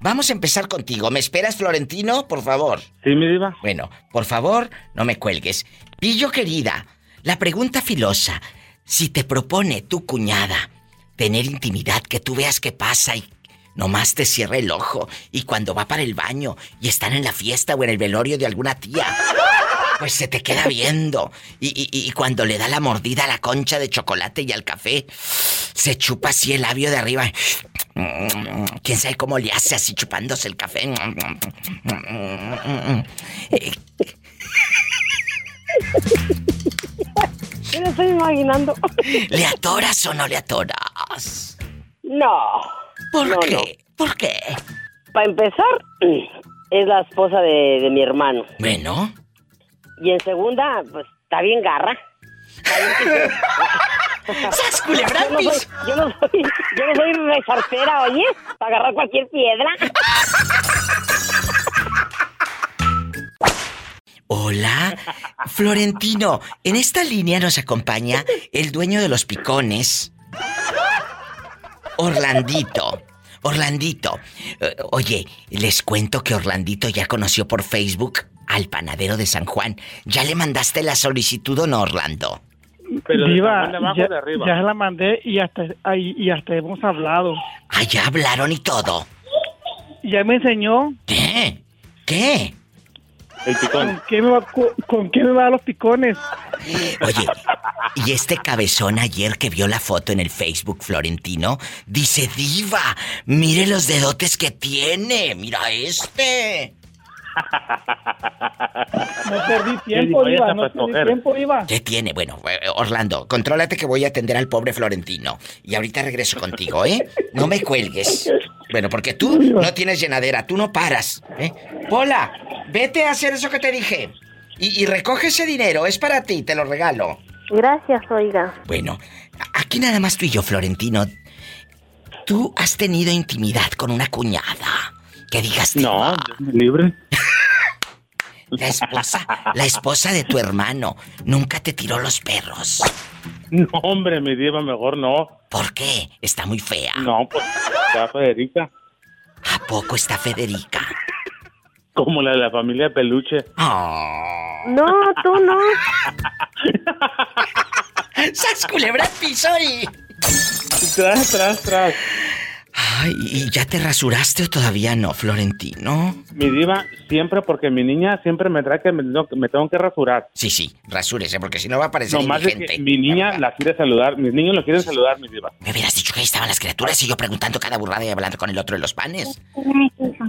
vamos a empezar contigo. ¿Me esperas, Florentino, por favor? Sí, mi diva. Bueno, por favor, no me cuelgues. Pillo querida, la pregunta filosa. Si te propone tu cuñada tener intimidad, que tú veas qué pasa y nomás te cierre el ojo, y cuando va para el baño y están en la fiesta o en el velorio de alguna tía, pues se te queda viendo. Y, y- y cuando le da la mordida a la concha de chocolate y al café, se chupa así el labio de arriba. ¿Quién sabe cómo le hace así chupándose el café? Yo lo estoy imaginando. ¿Le atoras o no le atoras? No. ¿Por No, qué? ¿Por qué? Para empezar, es la esposa de, de mi hermano. Bueno. Y en segunda, pues está bien garra. ¡Sas, culebra yo, no soy, yo, no soy, yo no soy oye, para agarrar cualquier piedra. Hola, Florentino. En esta línea nos acompaña el dueño de los picones, Orlandito. Orlandito. eh, oye, les cuento que Orlandito ya conoció por Facebook al panadero de San Juan. ¿Ya le mandaste la solicitud o no, Orlando? Pero Diva, de abajo ya, o de arriba. ya la mandé y hasta, ay, y hasta hemos hablado. Ah, ya hablaron y todo. Ya me enseñó. ¿Qué? ¿Qué? El picón. ¿Con qué me va, con, con qué me va a dar los picones? Oye, y este cabezón ayer que vio la foto en el Facebook Florentino, dice, diva, mire los dedotes que tiene, mira este. No perdí tiempo, está no perdí tiempo, Diva. ¿Qué tiene? Bueno, eh, Orlando, contrólate que voy a atender al pobre Florentino. Y ahorita regreso contigo, ¿eh? No me cuelgues. Bueno, porque tú no tienes llenadera, tú no paras. ¿eh? Pola, vete a hacer eso que te dije. Y, y recoge ese dinero, es para ti, te lo regalo. Gracias, oiga. Bueno, a- aquí nada más tú y yo, Florentino. ¿Tú has tenido intimidad con una cuñada? Que digas, No, libre. La esposa, la esposa de tu hermano, nunca te tiró los perros. No, hombre, mi diva, mejor no. ¿Por qué? Está muy fea. No, pues, ya Federica. ¿A poco está Federica? Como la de la familia Peluche. No, tú no. ¡Sas culebra al piso y... Tras, tras, tras. Ay, ¿y ya te rasuraste o todavía no, Florentino? Mi diva, siempre, porque mi niña siempre me trae que me, no, que me tengo que rasurar. Sí, sí, rasúrese, porque si no va a parecer No más que mi niña la quiere saludar, mis niños lo quieren saludar, mi diva. Me hubieras dicho que ahí estaban las criaturas y yo preguntando cada burrada y hablando con el otro de los panes.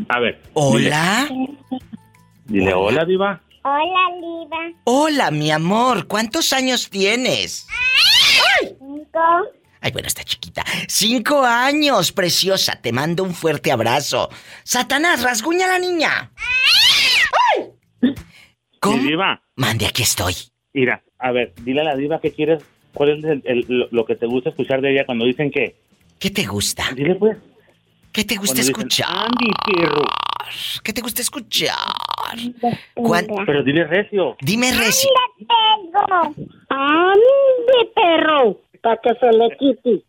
A ver. ¿Hola? Dile, dile hola, diva. Hola, Liva. Hola, mi amor, ¿cuántos años tienes? Cinco. Ay, bueno, está chiquita. Cinco años, preciosa. Te mando un fuerte abrazo. Satanás, rasguña a la niña. ¿Cómo? Mi diva. Mande, aquí estoy. Mira, a ver, dile a la diva qué quieres, cuál es el- el- lo, que te gusta escuchar de ella cuando dicen que. ¿Qué te gusta? Dile pues. ¿Qué te gusta Cuando dicen, escuchar? Andy, perro. ¿Qué te gusta escuchar? ¿Cuán- Pero dile recio. Dime recio. Tengo. ¡Ande, perro! Para que se le quite.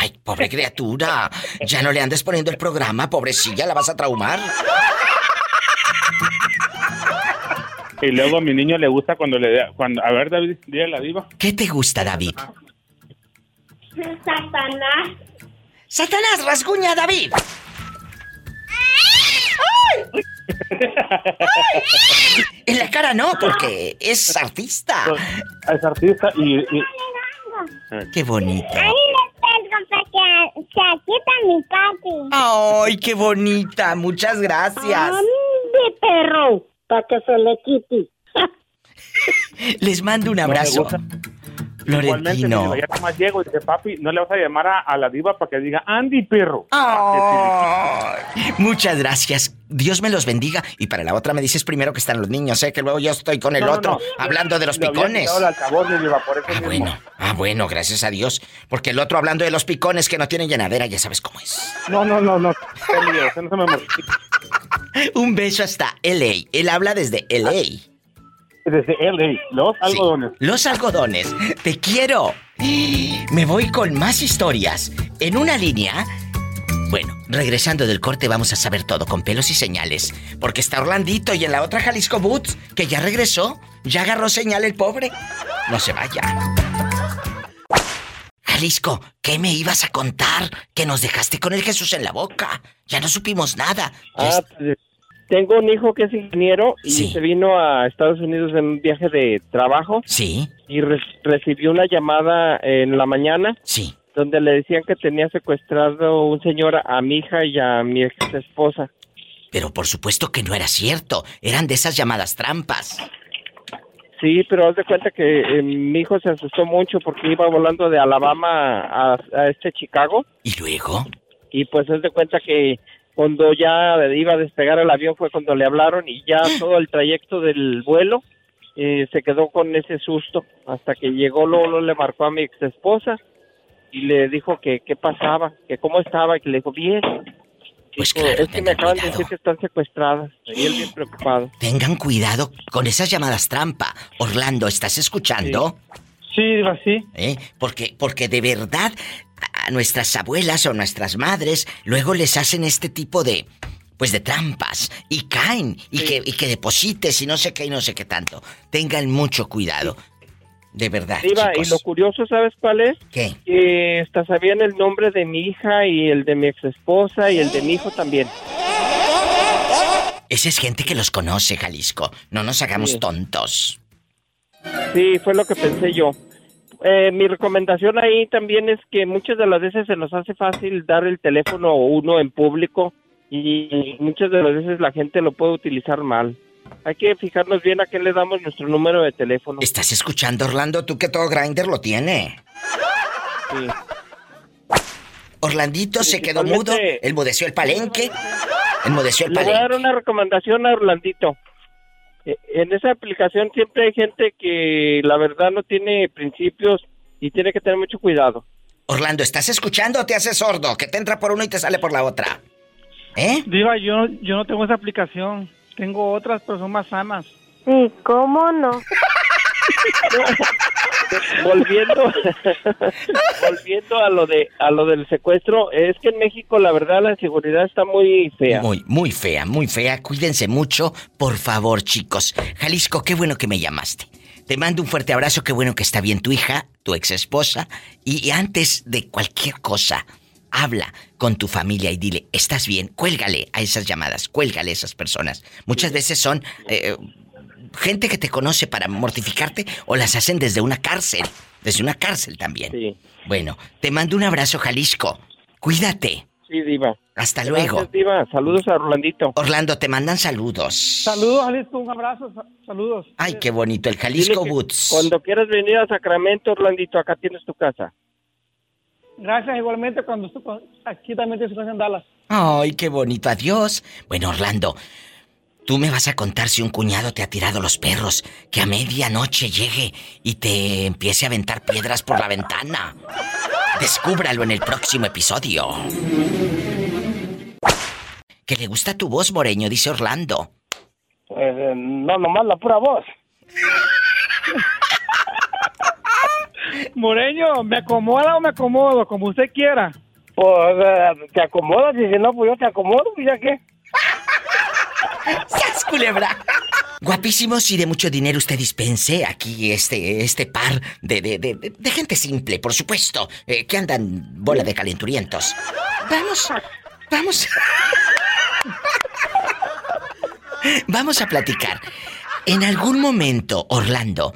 Ay, pobre criatura. Ya no le andes poniendo el programa, pobrecilla, la vas a traumar. Y luego a mi niño le gusta cuando le da. Cuando, a ver, David, dile a la diva. ¿Qué te gusta, David? Satanás. ¡Satanás, rasguña a David! En la cara no, porque es artista. Es artista y. y- Qué bonito. Ahí le tengo para que se quita mi papi. Ay, qué bonita. Muchas gracias. ¡Ande, perro! Para que se le quite. Les mando un abrazo. Igualmente, diva, ya nomás llego y dice, papi, no le vas a llamar a, a la diva para que diga Andy, perro. Muchas gracias. Dios me los bendiga. Y para la otra me dices primero que están los niños, ¿eh? Que luego yo estoy con el No, no, otro no. hablando de los picones. altavoz, por eso Ah, mismo. bueno. Ah, bueno, gracias a Dios. Porque el otro hablando de los picones que no tienen llenadera, ya sabes cómo es. No, no, no, no. No me. Un beso hasta LA. Él habla desde LA. Desde LA, los algodones. Los algodones. Te quiero. Me voy con más historias. En una línea. Bueno, Regresando del corte vamos a saber todo con pelos y señales. Porque está Orlandito y en la otra Jalisco Boots, que ya regresó. Ya agarró señal el pobre. No se vaya. Jalisco, ¿qué me ibas a contar? Que nos dejaste con el Jesús en la boca. Ya no supimos nada. Ah, pues, tengo un hijo que es ingeniero y se vino a Estados Unidos en un viaje de trabajo. Sí. Y re- recibió una llamada en la mañana. Sí. Donde le decían que tenía secuestrado un señor a mi hija y a mi ex esposa. Pero por supuesto que no era cierto. Eran de esas llamadas trampas. Sí, pero haz de cuenta que eh, mi hijo se asustó mucho porque iba volando de Alabama a, a este Chicago. ¿Y luego? Y pues haz de cuenta que cuando ya iba a despegar el avión fue cuando le hablaron y ya todo el trayecto del vuelo eh, se quedó con ese susto hasta que llegó Lolo le marcó a mi ex esposa y le dijo que qué pasaba, que cómo estaba y que le dijo bien. Pues Dijo, claro, es que me acaban de decir que están secuestradas y él bien preocupado. Tengan cuidado con esas llamadas trampa. Orlando, ¿estás escuchando? Sí, sí. ¿Eh? Porque, porque de verdad a nuestras abuelas o nuestras madres luego les hacen este tipo de pues de trampas y caen y que y que deposites y no sé qué y no sé qué tanto. Tengan mucho cuidado. De verdad. Diva, y lo curioso, ¿sabes cuál es? ¿Qué? Que hasta sabían el nombre de mi hija y el de mi ex esposa y el de mi hijo también. Esa es gente que los conoce, Jalisco. No nos hagamos Sí. tontos. Sí, fue lo que pensé yo. Eh, mi recomendación ahí también es que muchas de las veces se nos hace fácil dar el teléfono a uno en público y muchas de las veces la gente lo puede utilizar mal. Hay que fijarnos bien a qué le damos nuestro número de teléfono. ¿Estás escuchando, Orlando? Tú que todo Grinder lo tiene. Sí. Orlandito se quedó mudo, enmudeció el palenque, enmudeció el Le voy a palenque. dar una recomendación a Orlandito. Eh, En esa aplicación siempre hay gente que la verdad no tiene principios y tiene que tener mucho cuidado. Orlando, ¿estás escuchando o te haces sordo? Que te entra por uno y te sale por la otra. ¿Eh? Diva, yo, yo no tengo esa aplicación. Tengo otras, pero son más sanas. Sí, ¿cómo no? volviendo volviendo a lo de a lo del secuestro es que en México la verdad la seguridad está muy fea Muy, muy fea, muy fea. Cuídense mucho, por favor, chicos. Jalisco, qué bueno que me llamaste. Te mando un fuerte abrazo, qué bueno que está bien tu hija, tu ex esposa. Y, y antes de cualquier cosa, habla con tu familia y dile, ¿estás bien? Cuélgale a esas llamadas, cuélgale a esas personas. Muchas veces son eh, gente que te conoce para mortificarte o las hacen desde una cárcel. Desde una cárcel también. Bueno, te mando un abrazo, Jalisco. Cuídate. sí diva Hasta Gracias, luego. diva saludos a Orlandito Orlando, te mandan saludos. Saludos, Jalisco, un abrazo, sa- saludos. Ay, qué bonito, el Jalisco Boots. cuando quieras venir a Sacramento Orlandito acá tienes tu casa Gracias igualmente cuando aquí también te en Dallas. Ay, qué bonito, adiós. Bueno, Orlando, tú me vas a contar si un cuñado te ha tirado los perros, que a medianoche llegue y te empiece a aventar piedras por la ventana. Descúbralo en el próximo episodio. Que le gusta tu voz, Moreño, dice Orlando. Pues eh, no, nomás la pura voz. Moreño, ¿me acomoda o me acomodo? Como usted quiera. Pues eh, te acomodas y si no, pues yo te acomodo, pues ya qué. ¡Sas, culebra! Guapísimos y de mucho dinero usted dispense aquí este, este par de, de, de, gente simple, por supuesto, eh, que andan bola de calenturientos. Vamos, vamos. Vamos a platicar. En algún momento, Orlando,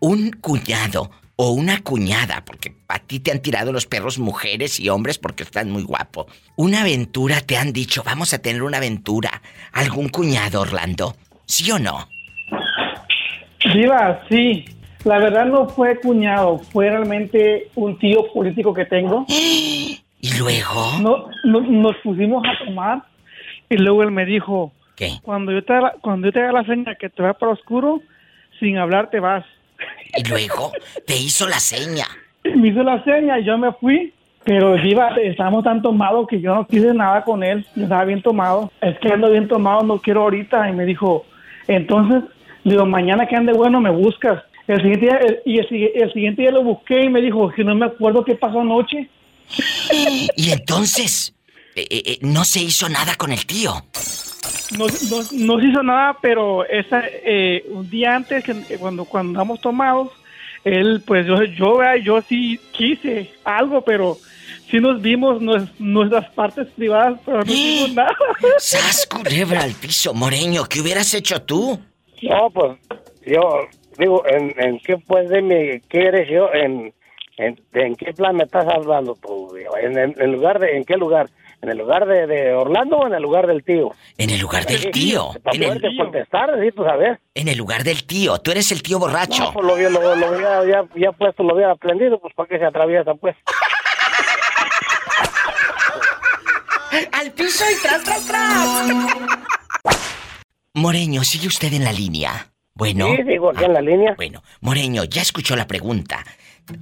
un cuñado o una cuñada, porque a ti te han tirado los perros mujeres y hombres porque están muy guapo. Una aventura te han dicho, vamos a tener una aventura. ¿Algún cuñado, Orlando? ¿Sí o no? Diva, sí. La verdad no fue cuñado, fue realmente un tío político que tengo. ¿Y luego? No, no- nos pusimos a tomar y luego él me dijo, ¿Qué? Cuando yo te haga, cuando yo te haga la seña que te vas para oscuro, sin hablar te vas. Y luego te hizo la seña. Me hizo la seña y yo me fui. Pero Diva, estábamos tan tomados que yo no quise nada con él. Yo estaba bien tomado. Es que ando bien tomado, no quiero ahorita. Y me dijo, entonces, digo, mañana que ande bueno me buscas. El siguiente día, el- y el, el siguiente día lo busqué y me dijo que no me acuerdo qué pasó anoche. Y entonces, eh, eh, eh, no se hizo nada con el tío. No, no, no se hizo nada, pero esa, eh, un día antes, que- que cuando, cuando andamos tomados, él, pues yo, yo, vea, yo sí quise algo, pero sí nos vimos nues- nuestras partes privadas, pero no hicimos nada. ¡Sas, culebra al piso, Moreño! ¿Qué hubieras hecho tú? No, pues yo digo, ¿en, en qué pues de mi, qué eres yo? ¿En, en, en qué plan me estás hablando tú? digo? ¿En, en, en lugar de, en qué lugar? ¿En el lugar de, de Orlando o en el lugar del tío? En el lugar del tío. Para En el, contestar, necesito saber. en el lugar del tío. Tú eres el tío borracho. No, pues lo, lo, lo hubiera ya, ya puesto, lo hubiera aprendido, pues para qué se atraviesa, pues. ¡Al piso y tras, tras, tras! Moreño, ¿sigue usted en la línea? Bueno. Sí, sigo aquí en la línea. Bueno, Moreño, ya escuchó la pregunta.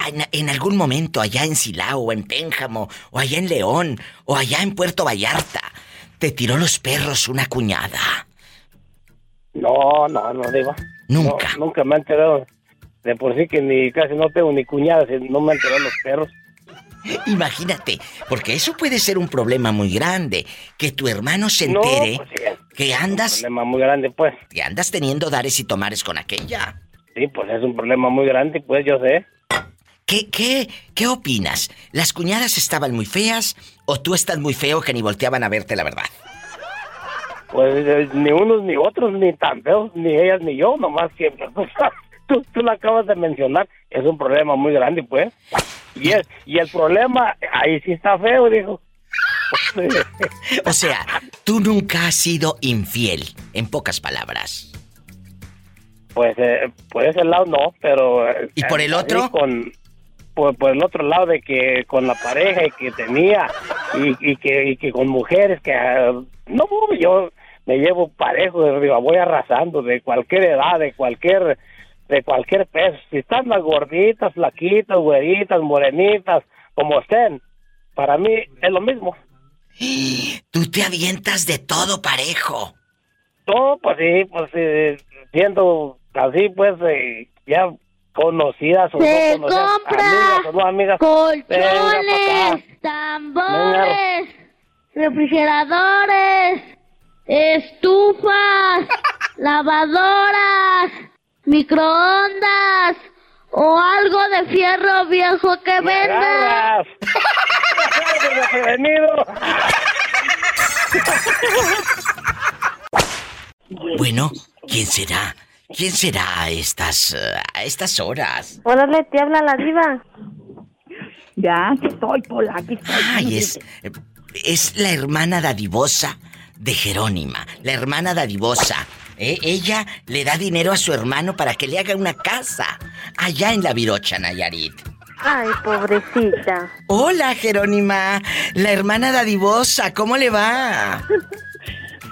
En, en algún momento allá en Silao, o en Pénjamo, o allá en León, o allá en Puerto Vallarta, te tiró los perros una cuñada. No, no, no digo. Nunca. No, nunca me han enterado. De por sí que ni casi no tengo ni cuñadas, y no me han enterado los perros. Imagínate, porque eso puede ser un problema muy grande, que tu hermano se No, entere pues sí, que andas... Un problema muy grande, pues. Que andas teniendo dares y tomares con aquella. Sí, pues es un problema muy grande, pues yo sé. ¿Qué, qué, qué opinas? ¿Las cuñadas estaban muy feas o tú estás muy feo que ni volteaban a verte la verdad? Pues eh, ni unos ni otros, ni tan feos, ni ellas ni yo, nomás pues, tú, tú lo acabas de mencionar, es un problema muy grande, pues. Y el, y el problema, ahí sí está feo, dijo. O sea, tú nunca has sido infiel, en pocas palabras. Pues eh, por ese lado no, pero... eh, ¿Y por el otro? Con, por, por el otro lado de que con la pareja que tenía y, y que, y que con mujeres que... ah, no, yo me llevo parejo, de arriba, voy arrasando de cualquier edad, de cualquier de cualquier peso. Si están las gorditas, flaquitas, güeritas, morenitas, como estén, para mí es lo mismo. Tú te avientas de todo parejo. Todo, pues sí, pues eh, siendo así, pues eh, ya conocidas o Se no conocidas, compra amigas o no amigas. Colchones, tambores, refrigeradores, estufas, lavadoras, microondas o algo de fierro viejo que venda. agarras. Desprevenido. Bueno, ¿quién será? ¿Quién será a estas, eh, a estas horas? Órale, te habla la diva. Ya, aquí estoy, Pola, aquí estoy. Ay, es, es la hermana dadivosa de Jerónima, la hermana dadivosa. ¿eh? Ella le da dinero a su hermano para que le haga una casa allá en la Virocha, Nayarit. Ay, pobrecita. Hola, Jerónima, la hermana dadivosa, ¿cómo le va?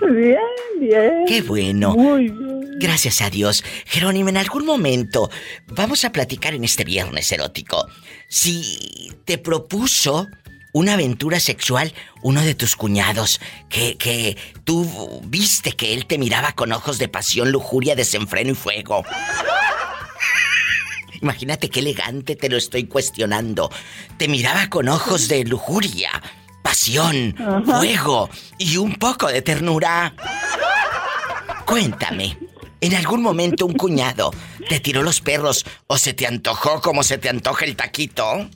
Bien, bien. Qué bueno. Muy bien. Gracias a Dios. Jerónimo, en algún momento vamos a platicar en este viernes erótico. Si te propuso una aventura sexual uno de tus cuñados, que, que tú viste que él te miraba con ojos de pasión, lujuria, desenfreno y fuego. Imagínate qué elegante te lo estoy cuestionando. Te miraba con ojos de lujuria, pasión, Ajá. fuego y un poco de ternura. Cuéntame, ¿en algún momento un cuñado te tiró los perros o se te antojó como se te antoja el taquito?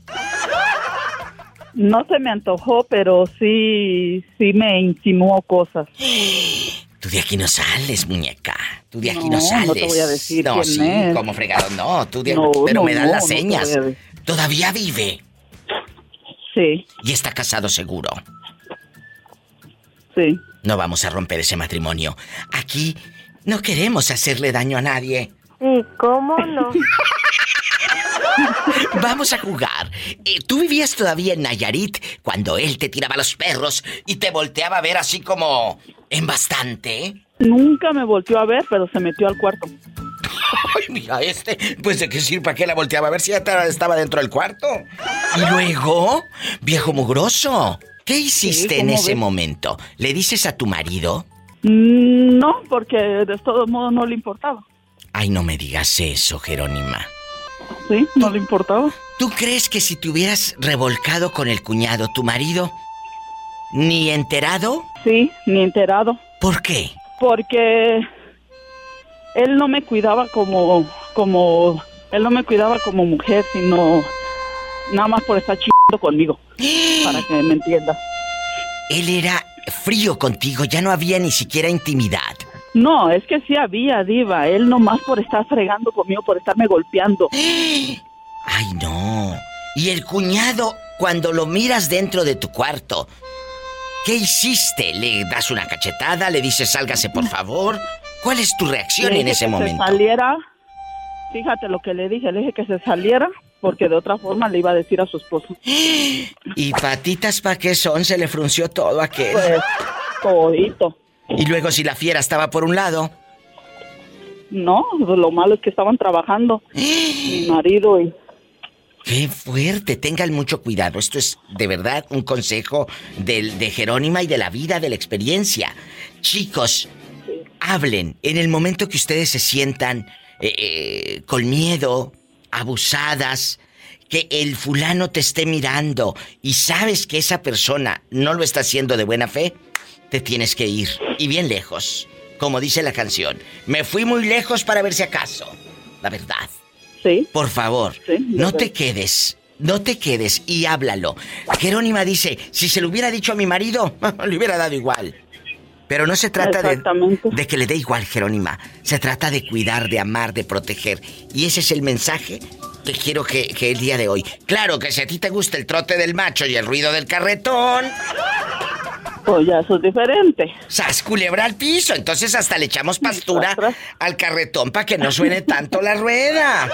No se me antojó, pero sí, sí me insinuó cosas. Tú de aquí no sales, muñeca. Tú de aquí No, no, sales. no te voy a decir No, quién sí, es. como fregado. No, tú de No, Pero no, me dan las señas. Todavía vive. Sí. Y está casado seguro. Sí. No vamos a romper ese matrimonio. Aquí no queremos hacerle daño a nadie. Sí, ¿cómo no? Vamos a jugar. Eh, Tú vivías todavía en Nayarit cuando él te tiraba los perros y te volteaba a ver así como en bastante. Nunca me volteó a ver, pero se metió al cuarto. Ay, mira este. Pues de qué sirve, ¿para qué la volteaba a ver si ya ta- estaba dentro del cuarto? Y luego, viejo mugroso, ¿qué hiciste en ¿cómo ese ves? momento? ¿Le dices a tu marido? Mm, No, porque de todo modo no le importaba. Ay, no me digas eso, Jerónima. Sí, no le importaba. ¿Tú crees que si te hubieras revolcado con el cuñado, tu marido, ¿Ni enterado? Sí, ni enterado. ¿Por qué? Porque él no me cuidaba como, como, él no me cuidaba como mujer, sino nada más por estar chingando conmigo, para que me entiendas. Él era frío contigo, ya no había ni siquiera intimidad. No, es que sí había, diva. Él nomás por estar fregando conmigo, por estarme golpeando. Ay, no. Y el cuñado, cuando lo miras dentro de tu cuarto, ¿qué hiciste? ¿Le das una cachetada? ¿Le dices sálgase por favor? ¿Cuál es tu reacción en ese que momento? Se saliera. Fíjate lo que le dije, le dije que se saliera, porque de otra forma le iba a decir a su esposo. ¿Y patitas pa' qué son? Se le frunció todo aquel. Pues, todito. Y luego si la fiera estaba por un lado. No, lo malo es que estaban trabajando. Mi marido y Qué fuerte, tengan mucho cuidado. Esto es de verdad un consejo del, de Jerónima y de la vida, de la experiencia. Chicos, hablen en el momento que ustedes se sientan eh, eh, con miedo, abusadas, que el fulano te esté mirando y sabes que esa persona no lo está haciendo de buena fe, te tienes que ir. Y bien lejos. Como dice la canción, me fui muy lejos para ver si acaso. La verdad. Sí. Por favor, no te quedes. No te quedes y háblalo. Jerónima dice, si se lo hubiera dicho a mi marido, le hubiera dado igual. Pero no se trata de, de que le dé igual, Jerónima. Se trata de cuidar, de amar, de proteger. Y ese es el mensaje que quiero que, que el día de hoy. Claro que si a ti te gusta el trote del macho y el ruido del carretón. Pues ya eso es diferente. ¡Sas culebra al piso! Entonces hasta le echamos pastura al carretón para que no suene tanto la rueda.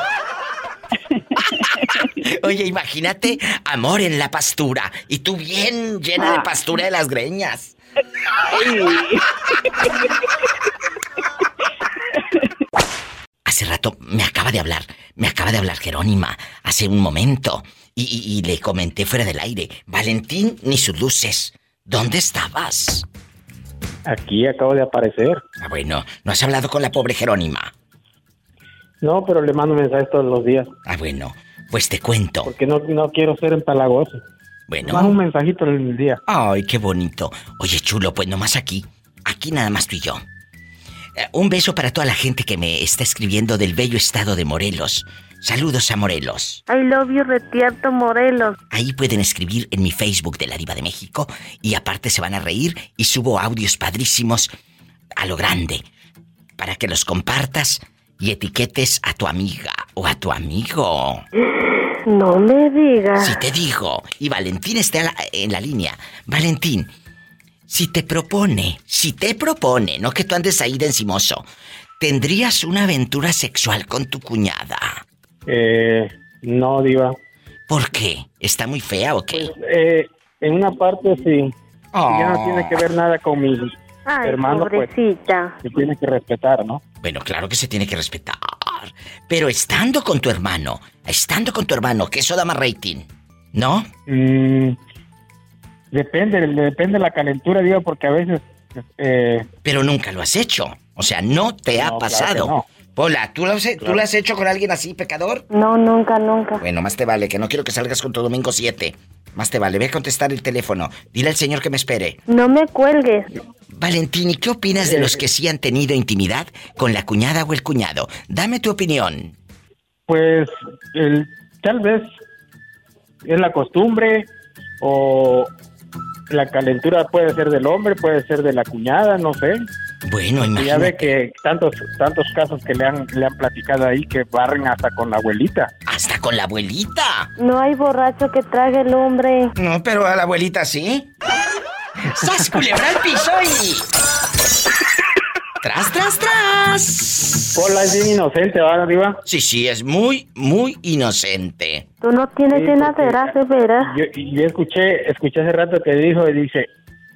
Oye, imagínate amor en la pastura y tú bien llena de pastura de las greñas. Hace rato me acaba de hablar, me acaba de hablar Jerónima, hace un momento, y, y- y le comenté fuera del aire, Valentín ni sus luces, ¿dónde estabas? Aquí acabo de aparecer. Ah, bueno, ¿no has hablado con la pobre Jerónima? No, pero le mando mensajes todos los días. Ah, bueno, pues te cuento. Porque no, no quiero ser empalagoso. Bueno. Más un mensajito en el día. Ay, qué bonito. Oye, chulo, pues nomás aquí. Aquí nada más tú y yo. Eh, un beso para toda la gente que me está escribiendo del bello estado de Morelos. Saludos a Morelos. I love you, Retierto Morelos. Ahí pueden escribir en mi Facebook de la Diva de México y aparte se van a reír y subo audios padrísimos a lo grande para que los compartas y etiquetes a tu amiga o a tu amigo. No me digas. Si te digo, y Valentín está en la, en la línea. Valentín, si te propone, si te propone, no que tú andes ahí de encimoso, ¿tendrías una aventura sexual con tu cuñada? Eh, no, Diva. ¿Por qué? ¿Está muy fea o qué? Eh, en una parte sí. Oh. Ya no tiene que ver nada con mi Ay, hermano, pues pobrecita. se tiene que respetar, ¿no? Bueno, claro que se tiene que respetar. Pero estando con tu hermano, estando con tu hermano, que eso da más rating, ¿no? Mm, depende, depende de la calentura, Diva, porque a veces... Eh, Pero nunca lo has hecho. O sea, no te ha No, claro pasado. que no. Pola, ¿tú lo, has, ¿tú Claro. lo has hecho con alguien así, pecador? No, nunca, nunca. Bueno, más te vale, que no quiero que salgas con tu domingo 7. Más te vale, ve a contestar el teléfono. Dile al señor que me espere. No me cuelgues. Valentín, ¿y qué opinas de los que sí han tenido intimidad con la cuñada o el cuñado? Dame tu opinión. Pues el, tal vez es la costumbre o la calentura puede ser del hombre, puede ser de la cuñada, no sé. Bueno, Y ya imagínate. ve que tantos tantos casos que le han le han platicado ahí que barren hasta con la abuelita. Hasta con la abuelita. No hay borracho que trague el hombre. No, pero a la abuelita sí. ¡Sas, culebra al piso y... ¡Tras, tras, tras! Pola es bien inocente, ¿verdad, arriba? Sí, sí, es muy, muy inocente. Tú no tienes Sí, llenadera, de veras. Yo, yo escuché escuché hace rato que dijo y dice,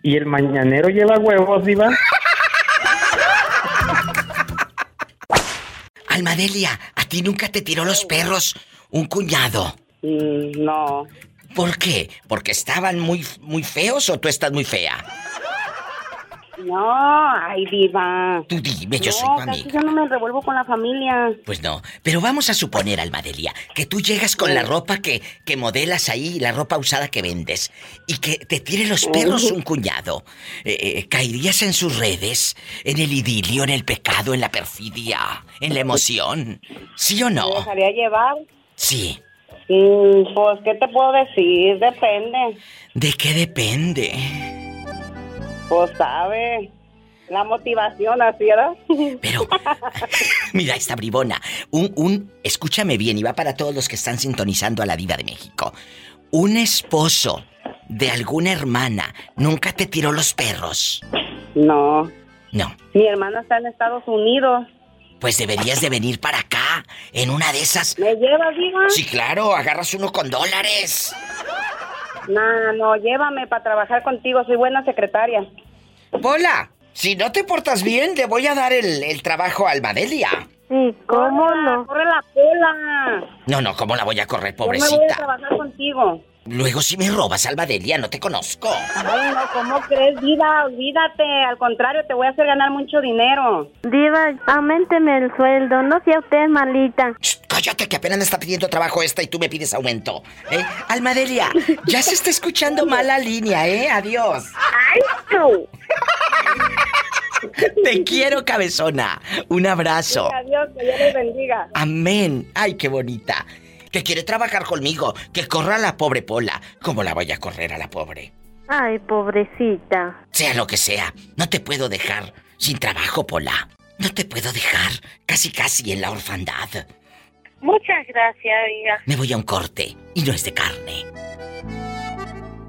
¿y el mañanero lleva huevos, diva? Almadelia, ¿a ti nunca te tiró los perros un cuñado? Mm, no. ¿Por qué? ¿Porque estaban muy, muy feos o tú estás muy fea? No, ay, diva. Tú dime, yo no, soy tu casi amiga. yo no me revuelvo con la familia. Pues no, pero vamos a suponer, Almadelia, que tú llegas con la ropa que, que modelas ahí, la ropa usada que vendes, y que te tire los perros un cuñado. Eh, eh, ¿Caerías en sus redes? ¿En el idilio, en el pecado, en la perfidia, en la emoción? ¿Sí o ¿Me no? dejaría llevar? Sí. Mm, pues, ¿qué te puedo decir? Depende. ¿De qué depende? Pues, sabe. La motivación, así era. Pero, mira esta bribona. Un, un, escúchame bien, y va para todos los que están sintonizando a la Diva de México. Un esposo de alguna hermana nunca te tiró los perros. No. No. Mi hermana está en Estados Unidos. Pues deberías de venir para acá, en una de esas. ¿Me llevas, diva? Sí, claro, agarras uno con dólares. No, no, llévame para trabajar contigo. Soy buena secretaria. Pola, si no te portas bien, le voy a dar el, el trabajo a Almadelia. Sí, ¿cómo no? ¡Corre la cola! No, no, ¿cómo la voy a correr, Yo me voy a pobrecita? trabajar contigo. Luego si me robas, Almadelia, no te conozco. Ay, no, ¿cómo crees, Diva? Olvídate. Al contrario, te voy a hacer ganar mucho dinero. Diva, aumenteme el sueldo, no sea usted malita. Cállate que apenas me está pidiendo trabajo esta y tú me pides aumento. ¿eh? Almadelia, ya se está escuchando mal la línea, ¿eh? Adiós. ¡Ay, tú! Te quiero, cabezona. Un abrazo. Adiós, que Dios les bendiga. Amén. Ay, qué bonita. Que quiere trabajar conmigo. Que corra a la pobre Pola. ¿Cómo la voy a correr a la pobre? Ay, pobrecita. Sea lo que sea, no te puedo dejar sin trabajo, Pola. No te puedo dejar casi casi en la orfandad. Muchas gracias, oiga. Me voy a un corte y no es de carne.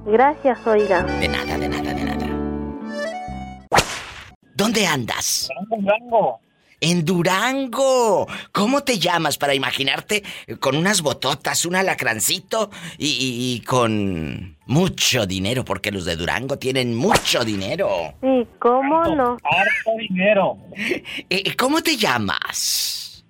Gracias, oiga. De nada, de nada, de nada. ¿Dónde andas? En Durango. En Durango. ¿Cómo te llamas para imaginarte con unas bototas, un alacrancito y, y- y con mucho dinero? Porque los de Durango tienen mucho dinero. Sí, ¿cómo no? Harto dinero. Eh, ¿Cómo te llamas?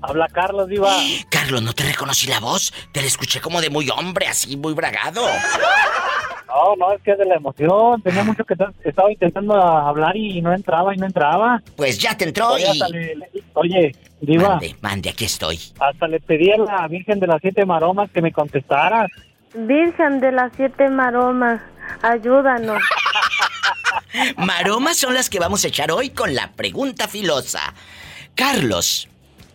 Habla Carlos, Diva. Carlos, no te reconocí la voz. Te la escuché como de muy hombre, así muy bragado. No, no, es que es de la emoción. Tenía mucho que estaba intentando hablar y no entraba y no entraba. Pues ya te entró Oye, y... le- le- oye, Diva, Mande, mande, aquí estoy. hasta le pedí a la Virgen de las Siete Maromas que me contestara. Virgen de las siete maromas, ayúdanos. Maromas son las que vamos a echar hoy con la pregunta filosa. Carlos,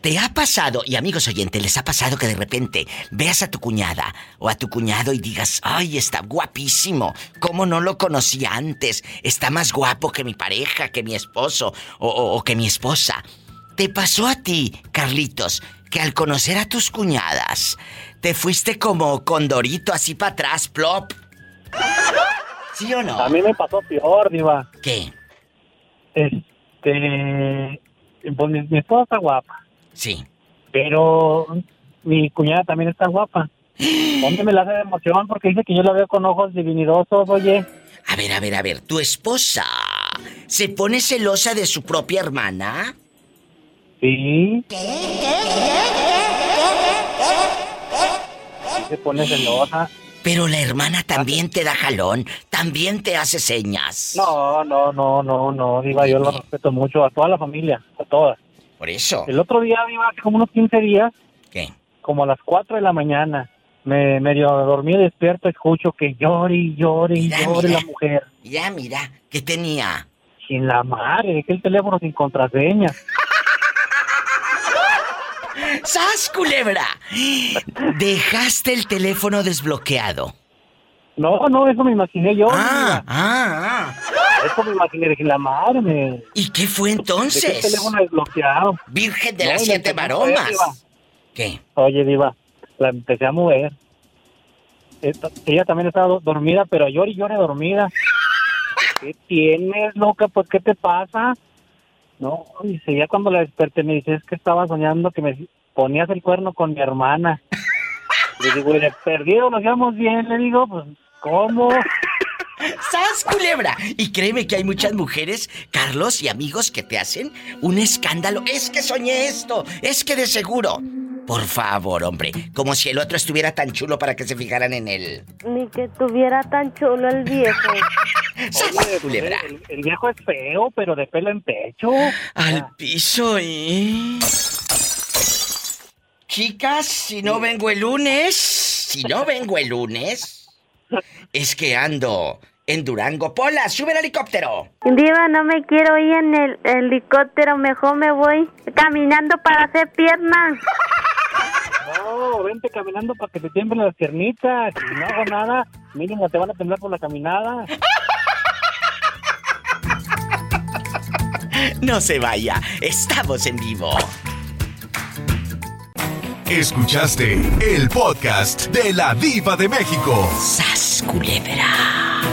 ¿te ha pasado, y amigos oyentes, les ha pasado que de repente veas a tu cuñada o a tu cuñado y digas, ay, está guapísimo, ¿cómo no lo conocí antes? Está más guapo que mi pareja, que mi esposo o, o- o que mi esposa. ¿Te pasó a ti, Carlitos, que al conocer a tus cuñadas, te fuiste como condorito así para atrás, plop? ¿Sí o no? A mí me pasó peor, Diva. ¿Qué? Este. Pues mi, mi esposa está guapa. Sí. Pero mi cuñada también está guapa. ¿Dónde me la hace de emoción? Porque dice que yo la veo con ojos divinidosos, oye. A ver, a ver, a ver, ¿tu esposa se pone celosa de su propia hermana? Sí. Se pone celosa. Pero la hermana también te da jalón, también te hace señas. No, no, no, no, no, Diva, yo lo respeto mucho a toda la familia, a todas. Por eso. El otro día, Diva, hace como unos 15 días, ¿Qué? como a las 4 de la mañana, me medio dormí despierto, escucho que llore y llore y Mira, llore mira. la mujer. Ya, mira, ¿qué tenía? Sin la madre, dejé el teléfono sin contraseña. ¡Sas, culebra! Dejaste el teléfono desbloqueado. No, no, eso me imaginé yo. Ah, Diva. ah, Eso me imaginé, dije, la madre me... ¿Y qué fue Dejé el entonces? teléfono desbloqueado. Virgen de No, las siete a maromas. ¿Qué? Oye, Diva, la empecé a mover. Esta- ella también estaba do- dormida, pero llora y llora dormida. ¿Qué tienes, loca? Pues, ¿qué te pasa? No, dice, ya cuando la desperté me dice, es que estaba soñando que me ponías el cuerno con mi hermana. Le digo, ¿y de perdido nos llevamos bien? Le digo, pues, ¿cómo? ¡Sas, culebra! Y créeme que hay muchas mujeres, Carlos y amigos, que te hacen un escándalo. Es que soñé esto, es que de seguro. Por favor, hombre, como si el otro estuviera tan chulo para que se fijaran en él. Ni que tuviera tan chulo el viejo. Oye, culebra. El, el viejo es feo, pero de pelo en pecho. Al piso y... Chicas, si no vengo el lunes, si no vengo el lunes, es que ando en Durango. Pola, sube al helicóptero. Diva, no me quiero ir en el helicóptero, mejor me voy caminando para hacer piernas. No, vente caminando para que te tiemblen las piernitas. Si no hago nada, mínimo te van a temblar por la caminada. No se vaya, estamos en vivo. Escuchaste el podcast de la Diva de México. ¡Sas, culebra!